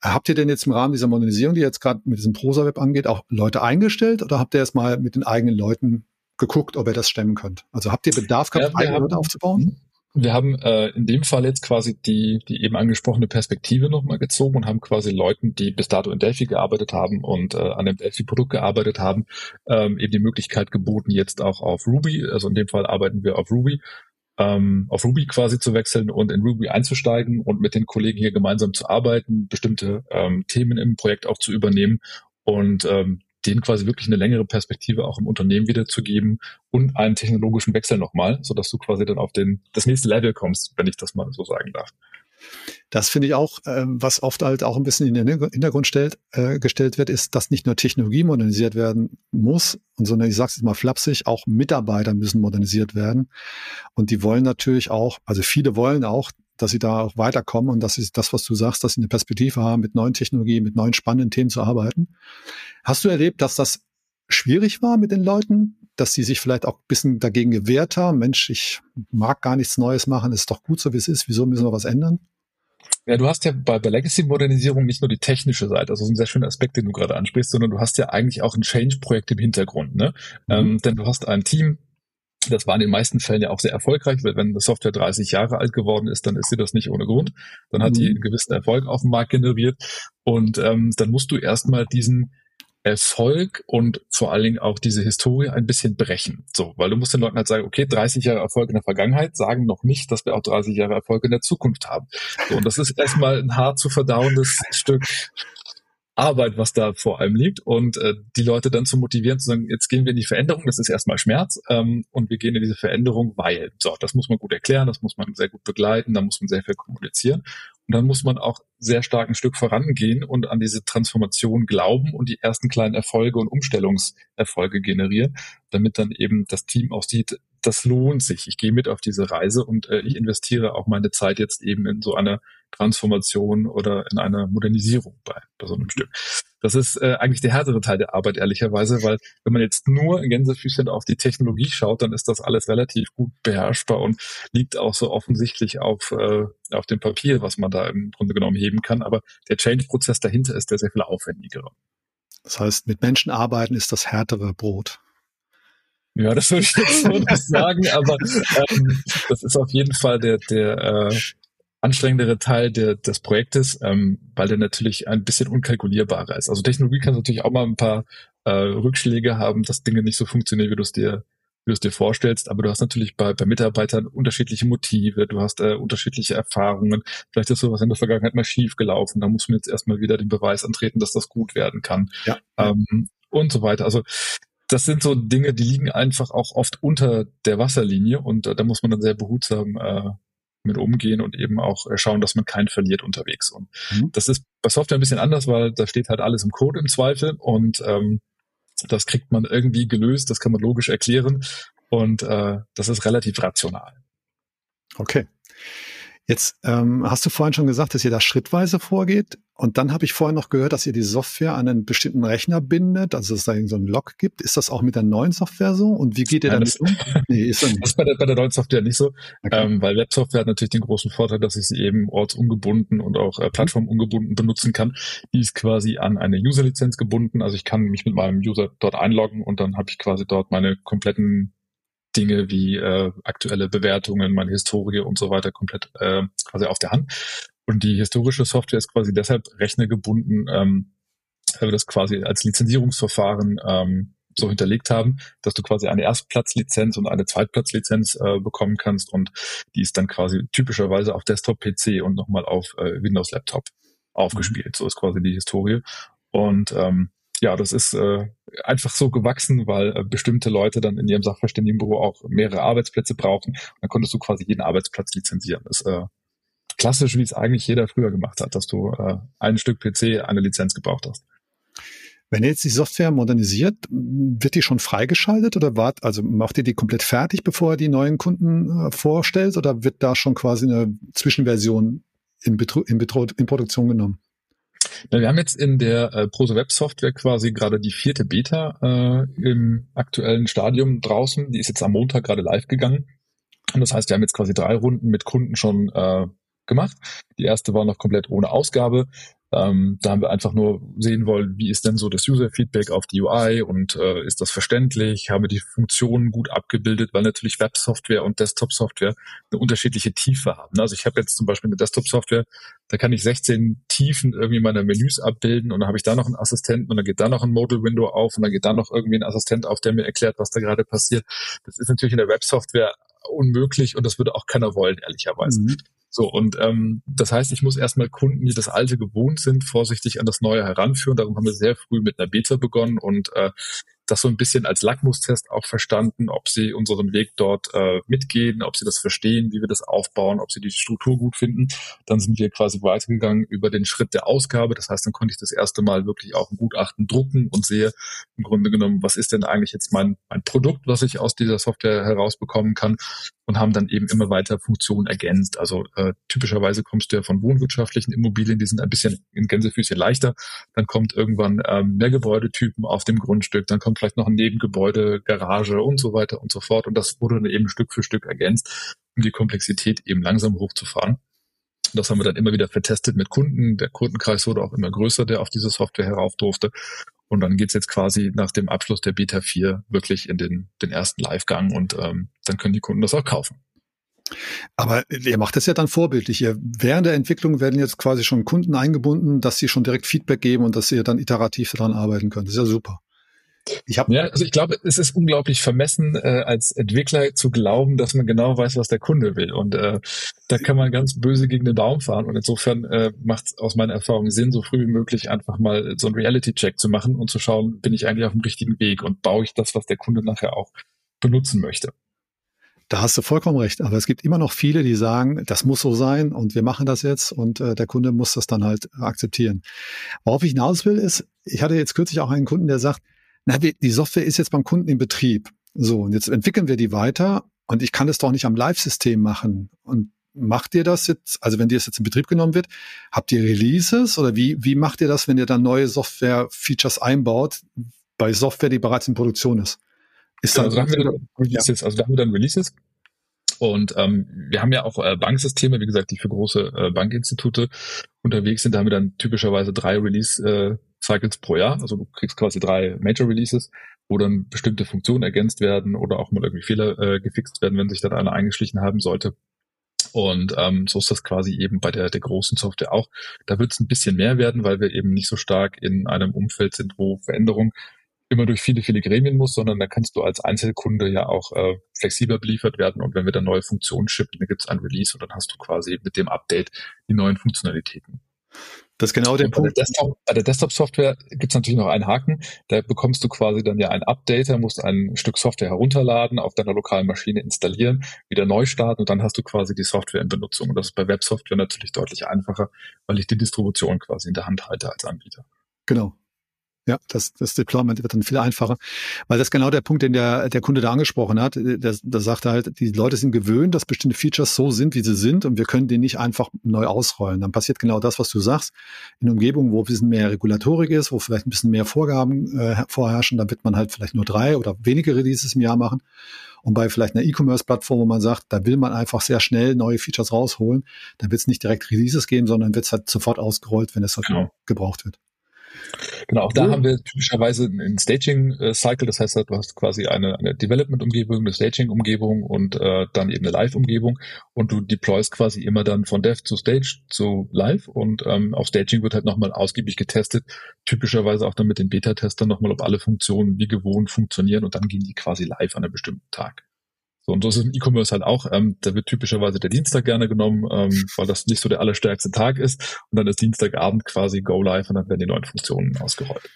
Habt ihr denn jetzt im Rahmen dieser Modernisierung, die jetzt gerade mit diesem Prosa-Web angeht, auch Leute eingestellt oder habt ihr erst mal mit den eigenen Leuten geguckt, ob ihr das stemmen könnt? Also habt ihr Bedarf gehabt, ja, eigene haben, Leute aufzubauen? Wir haben äh, in dem Fall jetzt quasi die, die eben angesprochene Perspektive nochmal gezogen und haben quasi Leuten, die bis dato in Delphi gearbeitet haben und äh, an dem Delphi-Produkt gearbeitet haben, ähm, eben die Möglichkeit geboten, jetzt auch auf Ruby, also in dem Fall arbeiten wir auf Ruby, ähm, auf Ruby quasi zu wechseln und in Ruby einzusteigen und mit den Kollegen hier gemeinsam zu arbeiten, bestimmte ähm, Themen im Projekt auch zu übernehmen und ähm, denen quasi wirklich eine längere Perspektive auch im Unternehmen wiederzugeben und einen technologischen Wechsel nochmal, sodass du quasi dann auf den, das nächste Level kommst, wenn ich das mal so sagen darf. Das finde ich auch, äh, was oft halt auch ein bisschen in den Hintergrund stellt, äh, gestellt wird, ist, dass nicht nur Technologie modernisiert werden muss, sondern ich sage es jetzt mal flapsig, auch Mitarbeiter müssen modernisiert werden. Und die wollen natürlich auch, also viele wollen auch, dass sie da auch weiterkommen und dass sie das, was du sagst, dass sie eine Perspektive haben, mit neuen Technologien, mit neuen spannenden Themen zu arbeiten. Hast du erlebt, dass das schwierig war mit den Leuten, dass sie sich vielleicht auch ein bisschen dagegen gewehrt haben? Mensch, ich mag gar nichts Neues machen, ist doch gut so, wie es ist, wieso müssen wir was ändern? Ja, du hast ja bei, bei Legacy-Modernisierung nicht nur die technische Seite, also ein sehr schöner Aspekt, den du gerade ansprichst, sondern du hast ja eigentlich auch ein Change-Projekt im Hintergrund. Ne? Mhm. Ähm, denn du hast ein Team, das war in den meisten Fällen ja auch sehr erfolgreich, weil wenn eine Software 30 Jahre alt geworden ist, dann ist sie das nicht ohne Grund. Dann hat mhm. die einen gewissen Erfolg auf dem Markt generiert. Und ähm, dann musst du erstmal diesen Erfolg und vor allen Dingen auch diese Historie ein bisschen brechen. So, weil du musst den Leuten halt sagen, okay, 30 Jahre Erfolg in der Vergangenheit sagen noch nicht, dass wir auch 30 Jahre Erfolg in der Zukunft haben. So, und das ist erstmal ein hart zu verdauendes Stück Arbeit, was da vor allem liegt und äh, die Leute dann zu motivieren, zu sagen, jetzt gehen wir in die Veränderung, das ist erstmal Schmerz ähm, und wir gehen in diese Veränderung, weil, so, das muss man gut erklären, das muss man sehr gut begleiten, da muss man sehr viel kommunizieren und dann muss man auch sehr stark ein Stück vorangehen und an diese Transformation glauben und die ersten kleinen Erfolge und Umstellungserfolge generieren, damit dann eben das Team auch sieht, das lohnt sich. Ich gehe mit auf diese Reise und äh, ich investiere auch meine Zeit jetzt eben in so eine Transformation oder in eine Modernisierung bei, bei so einem Stück. Das ist äh, eigentlich der härtere Teil der Arbeit, ehrlicherweise, weil wenn man jetzt nur in Gänsefüßchen auf die Technologie schaut, dann ist das alles relativ gut beherrschbar und liegt auch so offensichtlich auf, äh, auf dem Papier, was man da im Grunde genommen heben kann. Aber der Change-Prozess dahinter ist der sehr viel aufwendigere. Das heißt, mit Menschen arbeiten ist das härtere Brot. Ja, das würde ich jetzt so nicht sagen, aber ähm, das ist auf jeden Fall der, der äh, anstrengendere Teil der, des Projektes, ähm, weil der natürlich ein bisschen unkalkulierbarer ist. Also Technologie kann natürlich auch mal ein paar äh, Rückschläge haben, dass Dinge nicht so funktionieren, wie du es dir wie du es dir vorstellst, aber du hast natürlich bei, bei Mitarbeitern unterschiedliche Motive, du hast äh, unterschiedliche Erfahrungen, vielleicht ist sowas in der Vergangenheit mal schief gelaufen, da muss man jetzt erstmal wieder den Beweis antreten, dass das gut werden kann. Ja. Ähm, und so weiter. Also das sind so Dinge, die liegen einfach auch oft unter der Wasserlinie und äh, da muss man dann sehr behutsam äh, mit umgehen und eben auch äh, schauen, dass man keinen verliert unterwegs. Und mhm. das ist bei Software ein bisschen anders, weil da steht halt alles im Code im Zweifel und ähm, das kriegt man irgendwie gelöst, das kann man logisch erklären und äh, das ist relativ rational. Okay. Jetzt ähm, hast du vorhin schon gesagt, dass ihr da schrittweise vorgeht. Und dann habe ich vorhin noch gehört, dass ihr die Software an einen bestimmten Rechner bindet, also dass es da so einen Log gibt. Ist das auch mit der neuen Software so? Und wie geht ihr damit um? Nee, ist das nicht. Das ist bei der, bei der neuen Software nicht so, okay. ähm, weil Websoftware hat natürlich den großen Vorteil, dass ich sie eben ortsungebunden und auch äh, plattformungebunden benutzen kann. Die ist quasi an eine User-Lizenz gebunden. Also ich kann mich mit meinem User dort einloggen und dann habe ich quasi dort meine kompletten Dinge wie äh, aktuelle Bewertungen, meine Historie und so weiter komplett äh, quasi auf der Hand. Und die historische Software ist quasi deshalb rechnergebunden, ähm, weil wir das quasi als Lizenzierungsverfahren ähm, so hinterlegt haben, dass du quasi eine Erstplatzlizenz und eine Zweitplatzlizenz äh, bekommen kannst und die ist dann quasi typischerweise auf Desktop-PC und nochmal auf äh, Windows-Laptop aufgespielt. Mhm. So ist quasi die Historie. Und ähm, ja, das ist äh, einfach so gewachsen, weil äh, bestimmte Leute dann in ihrem Sachverständigenbüro auch mehrere Arbeitsplätze brauchen. Dann konntest du quasi jeden Arbeitsplatz lizenzieren. Das ist äh, klassisch, wie es eigentlich jeder früher gemacht hat, dass du äh, ein Stück PC, eine Lizenz gebraucht hast. Wenn ihr jetzt die Software modernisiert, wird die schon freigeschaltet oder wart, also macht ihr die komplett fertig, bevor ihr die neuen Kunden äh, vorstellt oder wird da schon quasi eine Zwischenversion in, Betru in, Betru in Produktion genommen? Wir haben jetzt in der äh, Prose Web Software quasi gerade die vierte Beta äh, im aktuellen Stadium draußen. Die ist jetzt am Montag gerade live gegangen. Und das heißt, wir haben jetzt quasi drei Runden mit Kunden schon äh, gemacht. Die erste war noch komplett ohne Ausgabe. Ähm, da haben wir einfach nur sehen wollen, wie ist denn so das User-Feedback auf die UI und äh, ist das verständlich? Haben wir die Funktionen gut abgebildet, weil natürlich Web-Software und Desktop-Software eine unterschiedliche Tiefe haben. Also ich habe jetzt zum Beispiel eine Desktop-Software, da kann ich 16 Tiefen irgendwie meiner Menüs abbilden und dann habe ich da noch einen Assistenten und dann geht da noch ein Modal-Window auf und dann geht da noch irgendwie ein Assistent auf, der mir erklärt, was da gerade passiert. Das ist natürlich in der Web-Software unmöglich und das würde auch keiner wollen, ehrlicherweise. Mhm. So, und ähm, das heißt, ich muss erstmal Kunden, die das Alte gewohnt sind, vorsichtig an das Neue heranführen. Darum haben wir sehr früh mit einer Beta begonnen und äh, das so ein bisschen als Lackmustest auch verstanden, ob sie unseren Weg dort äh, mitgehen, ob sie das verstehen, wie wir das aufbauen, ob sie die Struktur gut finden. Dann sind wir quasi weitergegangen über den Schritt der Ausgabe. Das heißt, dann konnte ich das erste Mal wirklich auch ein Gutachten drucken und sehe im Grunde genommen, was ist denn eigentlich jetzt mein, mein Produkt, was ich aus dieser Software herausbekommen kann und haben dann eben immer weiter Funktionen ergänzt. Also äh, typischerweise kommst du ja von wohnwirtschaftlichen Immobilien, die sind ein bisschen in Gänsefüßchen leichter. Dann kommt irgendwann ähm, mehr Gebäudetypen auf dem Grundstück, dann kommt vielleicht noch ein Nebengebäude, Garage und so weiter und so fort. Und das wurde dann eben Stück für Stück ergänzt, um die Komplexität eben langsam hochzufahren. Das haben wir dann immer wieder vertestet mit Kunden. Der Kundenkreis wurde auch immer größer, der auf diese Software herauf durfte. Und dann geht's jetzt quasi nach dem Abschluss der Beta 4 wirklich in den, den ersten Live-Gang und ähm, dann können die Kunden das auch kaufen. Aber ihr macht das ja dann vorbildlich. Ihr, während der Entwicklung werden jetzt quasi schon Kunden eingebunden, dass sie schon direkt Feedback geben und dass ihr dann iterativ daran arbeiten könnt. Das ist ja super. Ich hab, ja, also ich glaube, es ist unglaublich vermessen, äh, als Entwickler zu glauben, dass man genau weiß, was der Kunde will. Und äh, da kann man ganz böse gegen den Baum fahren. Und insofern äh, macht es aus meiner Erfahrung Sinn, so früh wie möglich einfach mal so einen Reality-Check zu machen und zu schauen, bin ich eigentlich auf dem richtigen Weg und baue ich das, was der Kunde nachher auch benutzen möchte. Da hast du vollkommen recht. Aber es gibt immer noch viele, die sagen, das muss so sein und wir machen das jetzt und äh, der Kunde muss das dann halt akzeptieren. Worauf ich hinaus will, ist, ich hatte jetzt kürzlich auch einen Kunden, der sagt, na, die Software ist jetzt beim Kunden im Betrieb. So, und jetzt entwickeln wir die weiter und ich kann das doch nicht am Live-System machen. Und macht ihr das jetzt, also wenn die jetzt in Betrieb genommen wird, habt ihr Releases oder wie, wie macht ihr das, wenn ihr dann neue Software-Features einbaut bei Software, die bereits in Produktion ist? Ist dann, also, da haben wir dann Releases, ja. also da haben wir dann Releases. Und ähm, wir haben ja auch äh, Banksysteme, wie gesagt, die für große äh, Bankinstitute unterwegs sind. Da haben wir dann typischerweise drei Release äh, Cycles pro Jahr. Also du kriegst quasi drei Major Releases, wo dann bestimmte Funktionen ergänzt werden oder auch mal irgendwie Fehler äh, gefixt werden, wenn sich dann einer eingeschlichen haben sollte. Und ähm, so ist das quasi eben bei der, der großen Software auch. Da wird es ein bisschen mehr werden, weil wir eben nicht so stark in einem Umfeld sind, wo Veränderung immer durch viele, viele Gremien muss, sondern da kannst du als Einzelkunde ja auch äh, flexibler beliefert werden. Und wenn wir dann neue Funktionen schippen, dann gibt es ein Release und dann hast du quasi mit dem Update die neuen Funktionalitäten. Das ist genau der Punkt. Bei der Desktop, bei der Desktop-Software gibt es natürlich noch einen Haken. Da bekommst du quasi dann ja ein Update, da musst ein Stück Software herunterladen, auf deiner lokalen Maschine installieren, wieder neu starten und dann hast du quasi die Software in Benutzung. Und das ist bei Websoftware natürlich deutlich einfacher, weil ich die Distribution quasi in der Hand halte als Anbieter. Genau. Ja, das, das Deployment wird dann viel einfacher. Weil das ist genau der Punkt, den der, der Kunde da angesprochen hat. Der, der sagt halt, die Leute sind gewöhnt, dass bestimmte Features so sind, wie sie sind und wir können die nicht einfach neu ausrollen. Dann passiert genau das, was du sagst. In Umgebungen, wo ein bisschen mehr Regulatorik ist, wo vielleicht ein bisschen mehr Vorgaben äh, vorherrschen, dann wird man halt vielleicht nur drei oder wenige Releases im Jahr machen. Und bei vielleicht einer E-Commerce-Plattform, wo man sagt, da will man einfach sehr schnell neue Features rausholen, dann wird es nicht direkt Releases geben, sondern wird es halt sofort ausgerollt, wenn es halt genau. gebraucht wird. Genau, auch da haben wir typischerweise einen Staging-Cycle, das heißt, du hast quasi eine, eine Development-Umgebung, eine Staging-Umgebung und äh, dann eben eine Live-Umgebung. Und du deployst quasi immer dann von Dev zu Stage zu Live. Und ähm, auf Staging wird halt nochmal ausgiebig getestet, typischerweise auch dann mit den Beta-Testern nochmal, ob alle Funktionen wie gewohnt funktionieren. Und dann gehen die quasi live an einem bestimmten Tag. So, und so ist es im E-Commerce halt auch. Ähm, da wird typischerweise der Dienstag gerne genommen, ähm, weil das nicht so der allerstärkste Tag ist. Und dann ist Dienstagabend quasi Go Live und dann werden die neuen Funktionen ausgerollt.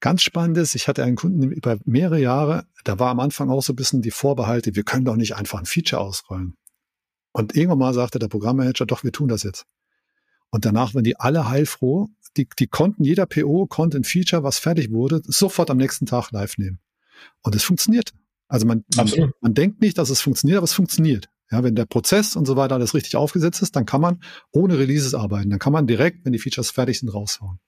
Ganz spannendes, ich hatte einen Kunden über mehrere Jahre, da war am Anfang auch so ein bisschen die Vorbehalte, wir können doch nicht einfach ein Feature ausrollen. Und irgendwann mal sagte der Programmmanager, doch, wir tun das jetzt. Und danach waren die alle heilfroh. Die, die konnten, jeder PO konnte ein Feature, was fertig wurde, sofort am nächsten Tag live nehmen. Und es funktioniert. Also man, man, man, denkt nicht, dass es funktioniert, aber es funktioniert. Ja, wenn der Prozess und so weiter alles richtig aufgesetzt ist, dann kann man ohne Releases arbeiten. Dann kann man direkt, wenn die Features fertig sind, raushauen.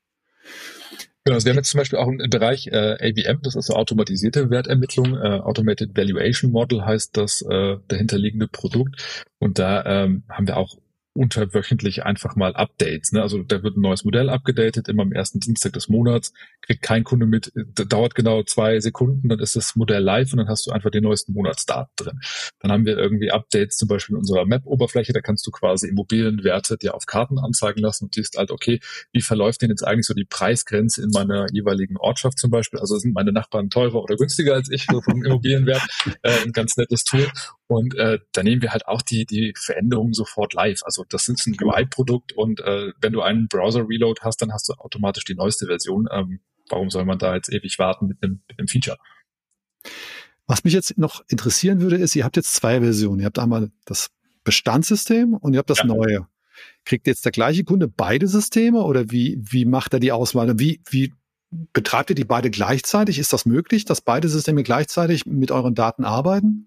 Genau, also wir haben jetzt zum Beispiel auch einen Bereich äh, AVM, das ist so automatisierte Wertermittlung, äh, Automated Valuation Model heißt das äh, dahinterliegende Produkt. Und da ähm, haben wir auch unterwöchentlich einfach mal Updates. Ne? Also da wird ein neues Modell abgedatet, immer am ersten Dienstag des Monats, kriegt kein Kunde mit, dauert genau zwei Sekunden, dann ist das Modell live und dann hast du einfach den neuesten Monatsdaten drin. Dann haben wir irgendwie Updates zum Beispiel in unserer Map-Oberfläche, da kannst du quasi Immobilienwerte dir auf Karten anzeigen lassen und siehst halt, okay, wie verläuft denn jetzt eigentlich so die Preisgrenze in meiner jeweiligen Ortschaft zum Beispiel? Also sind meine Nachbarn teurer oder günstiger als ich so vom Immobilienwert? Äh, ein ganz nettes Tool. Und äh, da nehmen wir halt auch die, die Veränderungen sofort live. Also das ist ein UI-Produkt und äh, wenn du einen Browser-Reload hast, dann hast du automatisch die neueste Version. Ähm, warum soll man da jetzt ewig warten mit einem, mit einem Feature? Was mich jetzt noch interessieren würde, ist, ihr habt jetzt zwei Versionen. Ihr habt einmal das Bestandssystem und ihr habt das ja. neue. Kriegt jetzt der gleiche Kunde beide Systeme oder wie, wie macht er die Auswahl? Wie, wie betreibt ihr die beide gleichzeitig? Ist das möglich, dass beide Systeme gleichzeitig mit euren Daten arbeiten?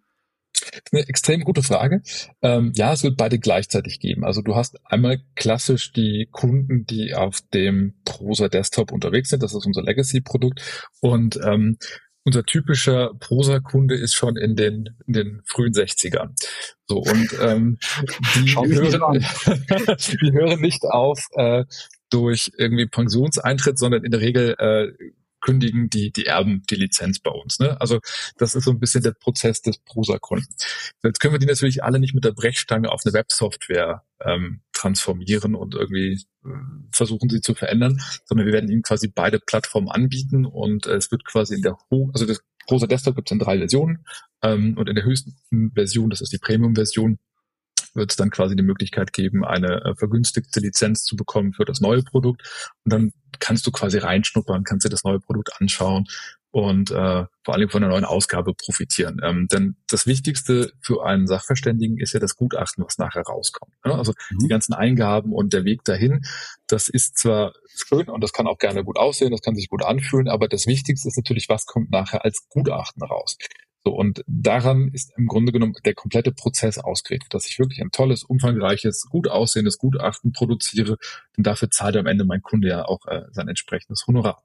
Eine extrem gute Frage. Ähm, ja, es wird beide gleichzeitig geben. Also du hast einmal klassisch die Kunden, die auf dem Prosa Desktop unterwegs sind. Das ist unser Legacy-Produkt. Und ähm, unser typischer Prosa-Kunde ist schon in den, in den frühen 60ern. So, und ähm, die, hören, die hören nicht auf äh, durch irgendwie Pensionseintritt, sondern in der Regel äh, kündigen die, die Erben die Lizenz bei uns. Ne? Also das ist so ein bisschen der Prozess des Prosa-Kunden. Jetzt können wir die natürlich alle nicht mit der Brechstange auf eine Websoftware ähm, transformieren und irgendwie äh, versuchen sie zu verändern, sondern wir werden ihnen quasi beide Plattformen anbieten und äh, es wird quasi in der Ho also das Prosa Desktop gibt es in drei Versionen ähm, und in der höchsten Version, das ist die Premium-Version, wird es dann quasi die Möglichkeit geben, eine äh, vergünstigte Lizenz zu bekommen für das neue Produkt. Und dann kannst du quasi reinschnuppern, kannst dir das neue Produkt anschauen und äh, vor allem von der neuen Ausgabe profitieren. Ähm, denn das Wichtigste für einen Sachverständigen ist ja das Gutachten, was nachher rauskommt. Ne? Also mhm. die ganzen Eingaben und der Weg dahin, das ist zwar schön und das kann auch gerne gut aussehen, das kann sich gut anfühlen, aber das Wichtigste ist natürlich, was kommt nachher als Gutachten raus. So, und daran ist im Grunde genommen der komplette Prozess ausgerichtet, dass ich wirklich ein tolles, umfangreiches, gut aussehendes Gutachten produziere, denn dafür zahlt am Ende mein Kunde ja auch äh, sein entsprechendes Honorar.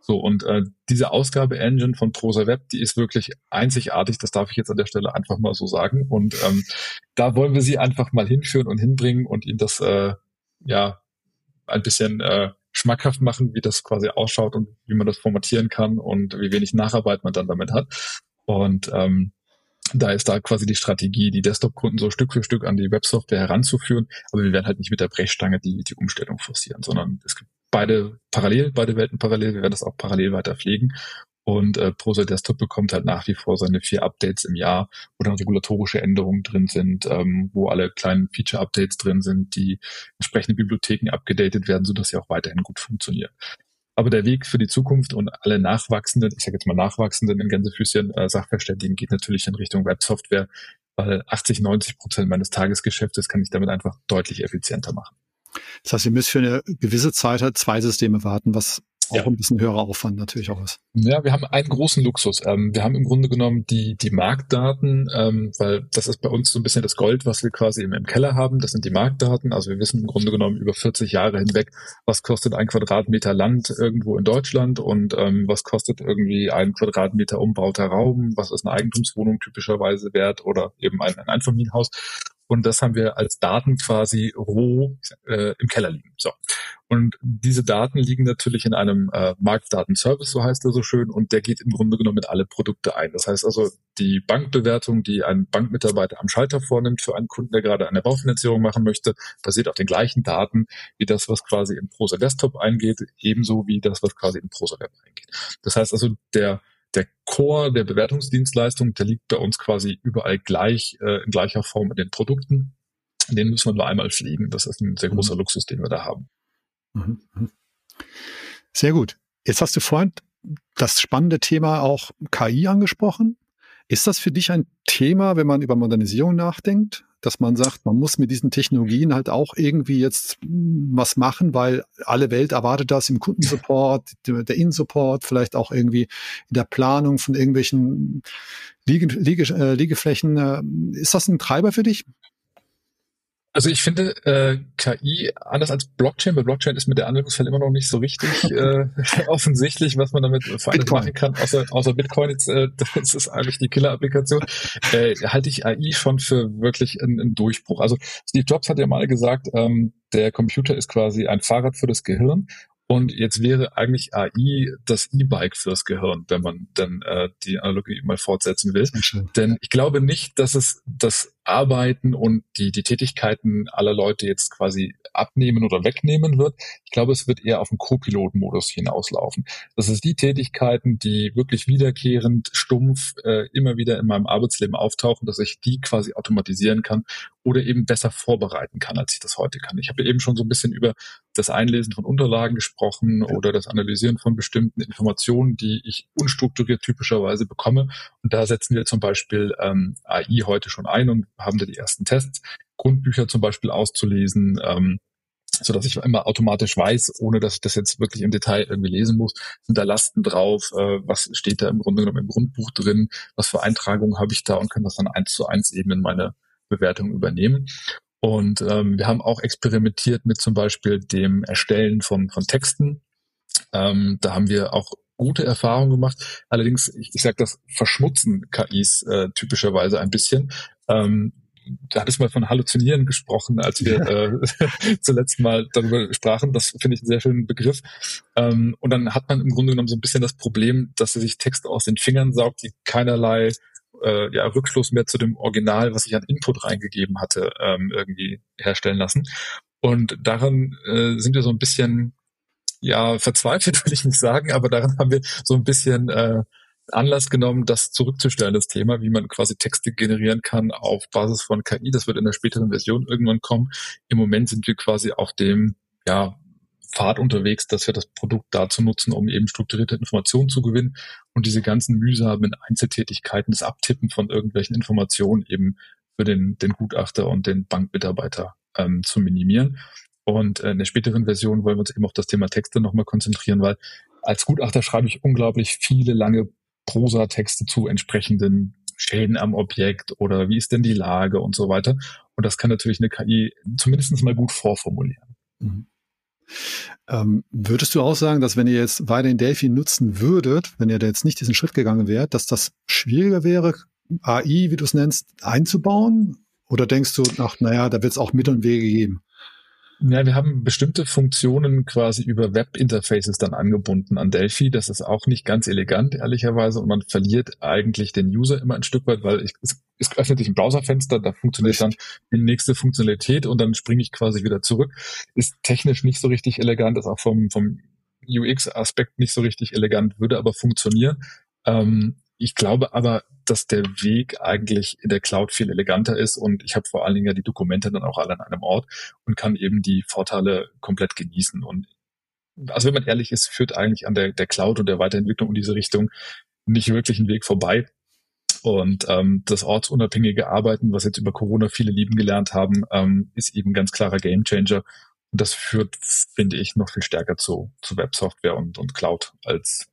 So, und äh, diese Ausgabe-Engine von Prosa Web, die ist wirklich einzigartig, das darf ich jetzt an der Stelle einfach mal so sagen. Und ähm, da wollen wir sie einfach mal hinführen und hinbringen und ihnen das äh, ja ein bisschen äh, schmackhaft machen, wie das quasi ausschaut und wie man das formatieren kann und wie wenig Nacharbeit man dann damit hat. Und ähm, da ist da quasi die Strategie, die Desktop-Kunden so Stück für Stück an die Websoftware heranzuführen. Aber wir werden halt nicht mit der Brechstange die, die Umstellung forcieren, sondern es gibt beide parallel, beide Welten parallel. Wir werden das auch parallel weiter pflegen. Und äh, Prosa Desktop bekommt halt nach wie vor seine vier Updates im Jahr, wo dann regulatorische Änderungen drin sind, ähm, wo alle kleinen Feature-Updates drin sind, die entsprechende Bibliotheken abgedatet werden, sodass sie auch weiterhin gut funktionieren. Aber der Weg für die Zukunft und alle nachwachsenden, ich sage jetzt mal nachwachsenden in Gänsefüßchen äh, Sachverständigen geht natürlich in Richtung Websoftware, weil 80, 90 Prozent meines Tagesgeschäftes kann ich damit einfach deutlich effizienter machen. Das heißt, ihr müsst für eine gewisse Zeit halt zwei Systeme warten, was auch ein bisschen höherer Aufwand natürlich auch ist. Ja, wir haben einen großen Luxus. Ähm, wir haben im Grunde genommen die, die Marktdaten, ähm, weil das ist bei uns so ein bisschen das Gold, was wir quasi im, im Keller haben. Das sind die Marktdaten. Also wir wissen im Grunde genommen über 40 Jahre hinweg, was kostet ein Quadratmeter Land irgendwo in Deutschland und ähm, was kostet irgendwie ein Quadratmeter umbauter Raum, was ist eine Eigentumswohnung typischerweise wert oder eben ein, ein Einfamilienhaus. Und das haben wir als Daten quasi roh äh, im Keller liegen. So. Und diese Daten liegen natürlich in einem äh, Marktdatenservice, so heißt er so schön, und der geht im Grunde genommen mit alle Produkte ein. Das heißt also, die Bankbewertung, die ein Bankmitarbeiter am Schalter vornimmt für einen Kunden, der gerade eine Baufinanzierung machen möchte, basiert auf den gleichen Daten wie das, was quasi in Prosa Desktop eingeht, ebenso wie das, was quasi in Prosa Web eingeht. Das heißt also, der der Core der Bewertungsdienstleistung, der liegt bei uns quasi überall gleich, äh, in gleicher Form in den Produkten. Den müssen wir nur einmal fliegen. Das ist ein sehr mhm. großer. Luxus, den wir da haben. Mhm, mhm. Sehr gut. Jetzt hast du vorhin das spannende Thema auch KI angesprochen. Ist das für dich ein Thema, wenn man über Modernisierung nachdenkt, dass man sagt, man muss mit diesen Technologien halt auch irgendwie jetzt hm, was machen, weil alle Welt erwartet das im Kundensupport, der In-Support, vielleicht auch irgendwie in der Planung von irgendwelchen Liege, Liege, äh, Liegeflächen. Äh, ist das ein Treiber für dich? Also ich finde äh, KI anders als Blockchain, bei Blockchain ist mit der Anwendungsfall immer noch nicht so richtig äh, offensichtlich, was man damit vor allem machen kann, außer, außer Bitcoin, jetzt, äh, das ist eigentlich die Killer-Applikation, äh, halte ich AI schon für wirklich einen, einen Durchbruch. Also Steve Jobs hat ja mal gesagt, ähm, der Computer ist quasi ein Fahrrad für das Gehirn. Und jetzt wäre eigentlich AI das E-Bike fürs Gehirn, wenn man dann äh, die Analogie mal fortsetzen will. Denn ich glaube nicht, dass es das Arbeiten und die, die Tätigkeiten aller Leute jetzt quasi abnehmen oder wegnehmen wird. Ich glaube, es wird eher auf den Co-Piloten-Modus hinauslaufen. Das ist die Tätigkeiten, die wirklich wiederkehrend, stumpf äh, immer wieder in meinem Arbeitsleben auftauchen, dass ich die quasi automatisieren kann oder eben besser vorbereiten kann, als ich das heute kann. Ich habe eben schon so ein bisschen über das Einlesen von Unterlagen gesprochen ja. oder das Analysieren von bestimmten Informationen, die ich unstrukturiert typischerweise bekomme. Und da setzen wir zum Beispiel ähm, AI heute schon ein und haben da die ersten Tests, Grundbücher zum Beispiel auszulesen, ähm, so dass ich immer automatisch weiß, ohne dass ich das jetzt wirklich im Detail irgendwie lesen muss, sind da Lasten drauf, äh, was steht da im Grunde genommen im Grundbuch drin, was für Eintragungen habe ich da und kann das dann eins zu eins eben in meine Bewertung übernehmen. Und ähm, wir haben auch experimentiert mit zum Beispiel dem Erstellen von, von Texten. Ähm, da haben wir auch gute Erfahrungen gemacht. Allerdings, ich, ich sage das, verschmutzen KIs äh, typischerweise ein bisschen. Ähm, da hattest du mal von Halluzinieren gesprochen, als wir äh, zuletzt mal darüber sprachen. Das finde ich einen sehr schönen Begriff. Ähm, und dann hat man im Grunde genommen so ein bisschen das Problem, dass er sich Texte aus den Fingern saugt, die keinerlei äh, ja, Rückschluss mehr zu dem Original, was ich an Input reingegeben hatte, ähm, irgendwie herstellen lassen. Und daran äh, sind wir so ein bisschen ja, verzweifelt will ich nicht sagen, aber daran haben wir so ein bisschen äh, Anlass genommen, das zurückzustellen, das Thema, wie man quasi Texte generieren kann auf Basis von KI. Das wird in der späteren Version irgendwann kommen. Im Moment sind wir quasi auf dem, ja, Pfad unterwegs, dass wir das Produkt dazu nutzen, um eben strukturierte Informationen zu gewinnen und diese ganzen mühsamen Einzeltätigkeiten, das Abtippen von irgendwelchen Informationen eben für den, den Gutachter und den Bankmitarbeiter ähm, zu minimieren. Und äh, in der späteren Version wollen wir uns eben auf das Thema Texte nochmal konzentrieren, weil als Gutachter schreibe ich unglaublich viele lange Prosatexte zu entsprechenden Schäden am Objekt oder wie ist denn die Lage und so weiter. Und das kann natürlich eine KI zumindest mal gut vorformulieren. Mhm. Ähm, würdest du auch sagen, dass wenn ihr jetzt weiterhin Delphi nutzen würdet, wenn ihr da jetzt nicht diesen Schritt gegangen wärt, dass das schwieriger wäre, AI, wie du es nennst, einzubauen? Oder denkst du, ach, naja, da wird es auch Mittel und Wege geben? Ja, wir haben bestimmte Funktionen quasi über Web-Interfaces dann angebunden an Delphi. Das ist auch nicht ganz elegant, ehrlicherweise. Und man verliert eigentlich den User immer ein Stück weit, weil ich, es, es öffnet sich ein Browserfenster, da funktioniert dann die nächste Funktionalität und dann springe ich quasi wieder zurück. Ist technisch nicht so richtig elegant, ist auch vom, vom UX-Aspekt nicht so richtig elegant, würde aber funktionieren. Ähm, ich glaube aber, dass der Weg eigentlich in der Cloud viel eleganter ist und ich habe vor allen Dingen ja die Dokumente dann auch alle an einem Ort und kann eben die Vorteile komplett genießen. Und also wenn man ehrlich ist, führt eigentlich an der, der Cloud und der Weiterentwicklung in diese Richtung nicht wirklich ein Weg vorbei. Und ähm, das ortsunabhängige Arbeiten, was jetzt über Corona viele lieben gelernt haben, ähm, ist eben ganz klarer Gamechanger. Und das führt, finde ich, noch viel stärker zu, zu Websoftware und, und Cloud als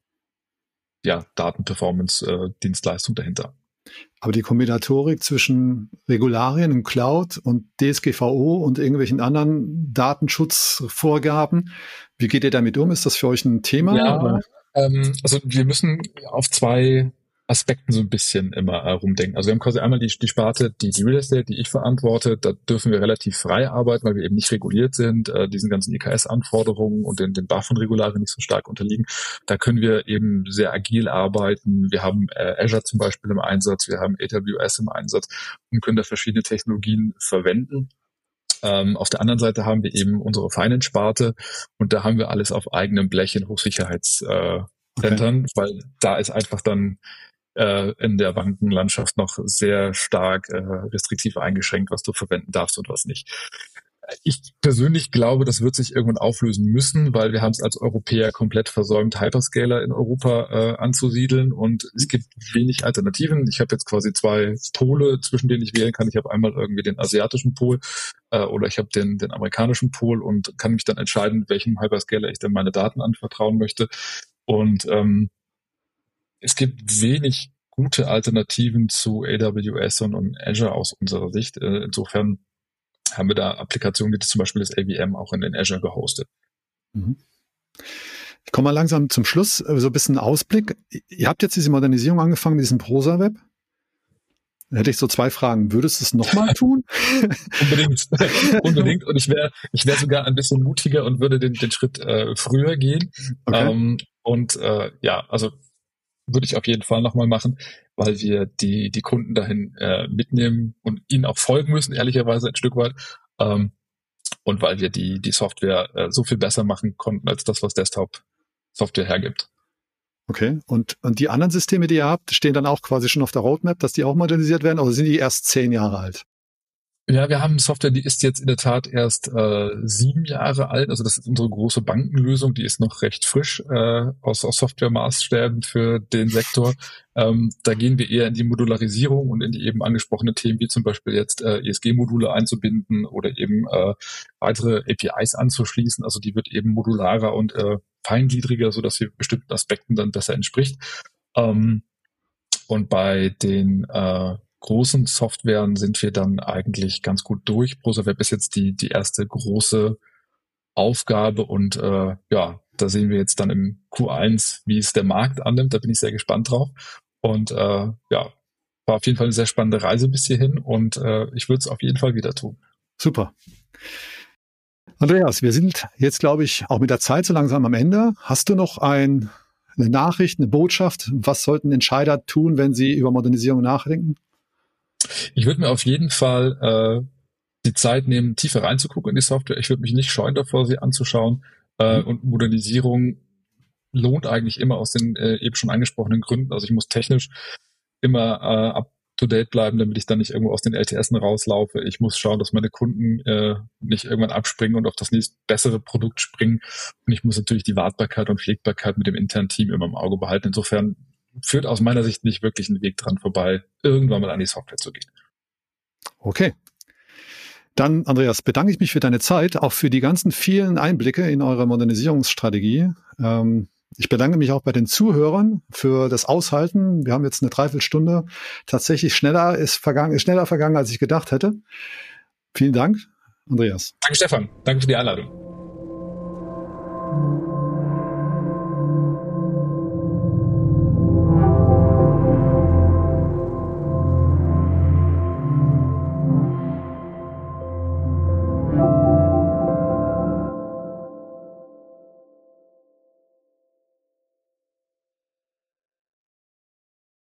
ja, Datenperformance-Dienstleistung äh, dahinter. Aber die Kombinatorik zwischen Regularien im Cloud und DSGVO und irgendwelchen anderen Datenschutzvorgaben, wie geht ihr damit um? Ist das für euch ein Thema? Ja, ähm, also wir müssen auf zwei Aspekten so ein bisschen immer äh, rumdenken. Also wir haben quasi einmal die, die Sparte, die, die Real Estate, die ich verantworte. Da dürfen wir relativ frei arbeiten, weil wir eben nicht reguliert sind, äh, diesen ganzen IKS-Anforderungen und den, den BaFin-Regularien nicht so stark unterliegen. Da können wir eben sehr agil arbeiten. Wir haben äh, Azure zum Beispiel im Einsatz, wir haben AWS im Einsatz und können da verschiedene Technologien verwenden. Ähm, auf der anderen Seite haben wir eben unsere Finance-Sparte und da haben wir alles auf eigenem Blech in Hochsicherheits- äh, Okay. weil da ist einfach dann äh, in der Bankenlandschaft noch sehr stark äh, restriktiv eingeschränkt, was du verwenden darfst und was nicht. Ich persönlich glaube, das wird sich irgendwann auflösen müssen, weil wir haben es als Europäer komplett versäumt, Hyperscaler in Europa äh, anzusiedeln und es gibt wenig Alternativen. Ich habe jetzt quasi zwei Pole, zwischen denen ich wählen kann. Ich habe einmal irgendwie den asiatischen Pol äh, oder ich habe den, den amerikanischen Pol und kann mich dann entscheiden, welchem Hyperscaler ich denn meine Daten anvertrauen möchte. Und ähm, es gibt wenig gute Alternativen zu AWS und, und Azure aus unserer Sicht. Äh, insofern haben wir da Applikationen wie zum Beispiel das AVM auch in den Azure gehostet. Mhm. Ich komme mal langsam zum Schluss, äh, so ein bisschen Ausblick. Ihr habt jetzt diese Modernisierung angefangen mit diesem Prosa-Web. Da hätte ich so zwei Fragen. Würdest du es nochmal tun? Unbedingt. Unbedingt. Und ich wäre ich wäre sogar ein bisschen mutiger und würde den, den Schritt äh, früher gehen. Okay. Ähm, und äh, ja, also würde ich auf jeden Fall nochmal machen, weil wir die, die Kunden dahin äh, mitnehmen und ihnen auch folgen müssen, ehrlicherweise ein Stück weit. Ähm, und weil wir die, die Software äh, so viel besser machen konnten als das, was Desktop-Software hergibt. Okay. Und, und die anderen Systeme, die ihr habt, stehen dann auch quasi schon auf der Roadmap, dass die auch modernisiert werden oder sind die erst zehn Jahre alt? Ja, wir haben Software, die ist jetzt in der Tat erst äh, sieben Jahre alt. Also das ist unsere große Bankenlösung, die ist noch recht frisch äh, aus, aus Softwaremaßstäben für den Sektor. Ähm, da gehen wir eher in die Modularisierung und in die eben angesprochenen Themen, wie zum Beispiel jetzt äh, ESG-Module einzubinden oder eben äh, weitere APIs anzuschließen. Also die wird eben modularer und äh, feingliedriger, so dass sie bestimmten Aspekten dann besser entspricht. Ähm, und bei den äh, großen Softwaren sind wir dann eigentlich ganz gut durch. ProsaWeb ist jetzt die, die erste große Aufgabe und äh, ja, da sehen wir jetzt dann im Q1, wie es der Markt annimmt. Da bin ich sehr gespannt drauf. Und äh, ja, war auf jeden Fall eine sehr spannende Reise bis hierhin und äh, ich würde es auf jeden Fall wieder tun. Super. Andreas, wir sind jetzt, glaube ich, auch mit der Zeit so langsam am Ende. Hast du noch ein, eine Nachricht, eine Botschaft? Was sollten Entscheider tun, wenn sie über Modernisierung nachdenken? Ich würde mir auf jeden Fall äh, die Zeit nehmen, tiefer reinzugucken in die Software. Ich würde mich nicht scheuen davor, sie anzuschauen. Äh, mhm. Und Modernisierung lohnt eigentlich immer aus den äh, eben schon angesprochenen Gründen. Also ich muss technisch immer äh, up to date bleiben, damit ich dann nicht irgendwo aus den LTSen rauslaufe. Ich muss schauen, dass meine Kunden äh, nicht irgendwann abspringen und auf das nächste bessere Produkt springen. Und ich muss natürlich die Wartbarkeit und Pflegbarkeit mit dem internen Team immer im Auge behalten. Insofern führt aus meiner Sicht nicht wirklich einen Weg dran vorbei, irgendwann mal an die Software zu gehen. Okay. Dann, Andreas, bedanke ich mich für deine Zeit, auch für die ganzen vielen Einblicke in eure Modernisierungsstrategie. Ähm, ich bedanke mich auch bei den Zuhörern für das Aushalten. Wir haben jetzt eine Dreiviertelstunde. Tatsächlich schneller ist vergangen, ist schneller vergangen, als ich gedacht hätte. Vielen Dank, Andreas. Danke, Stefan. Danke für die Einladung.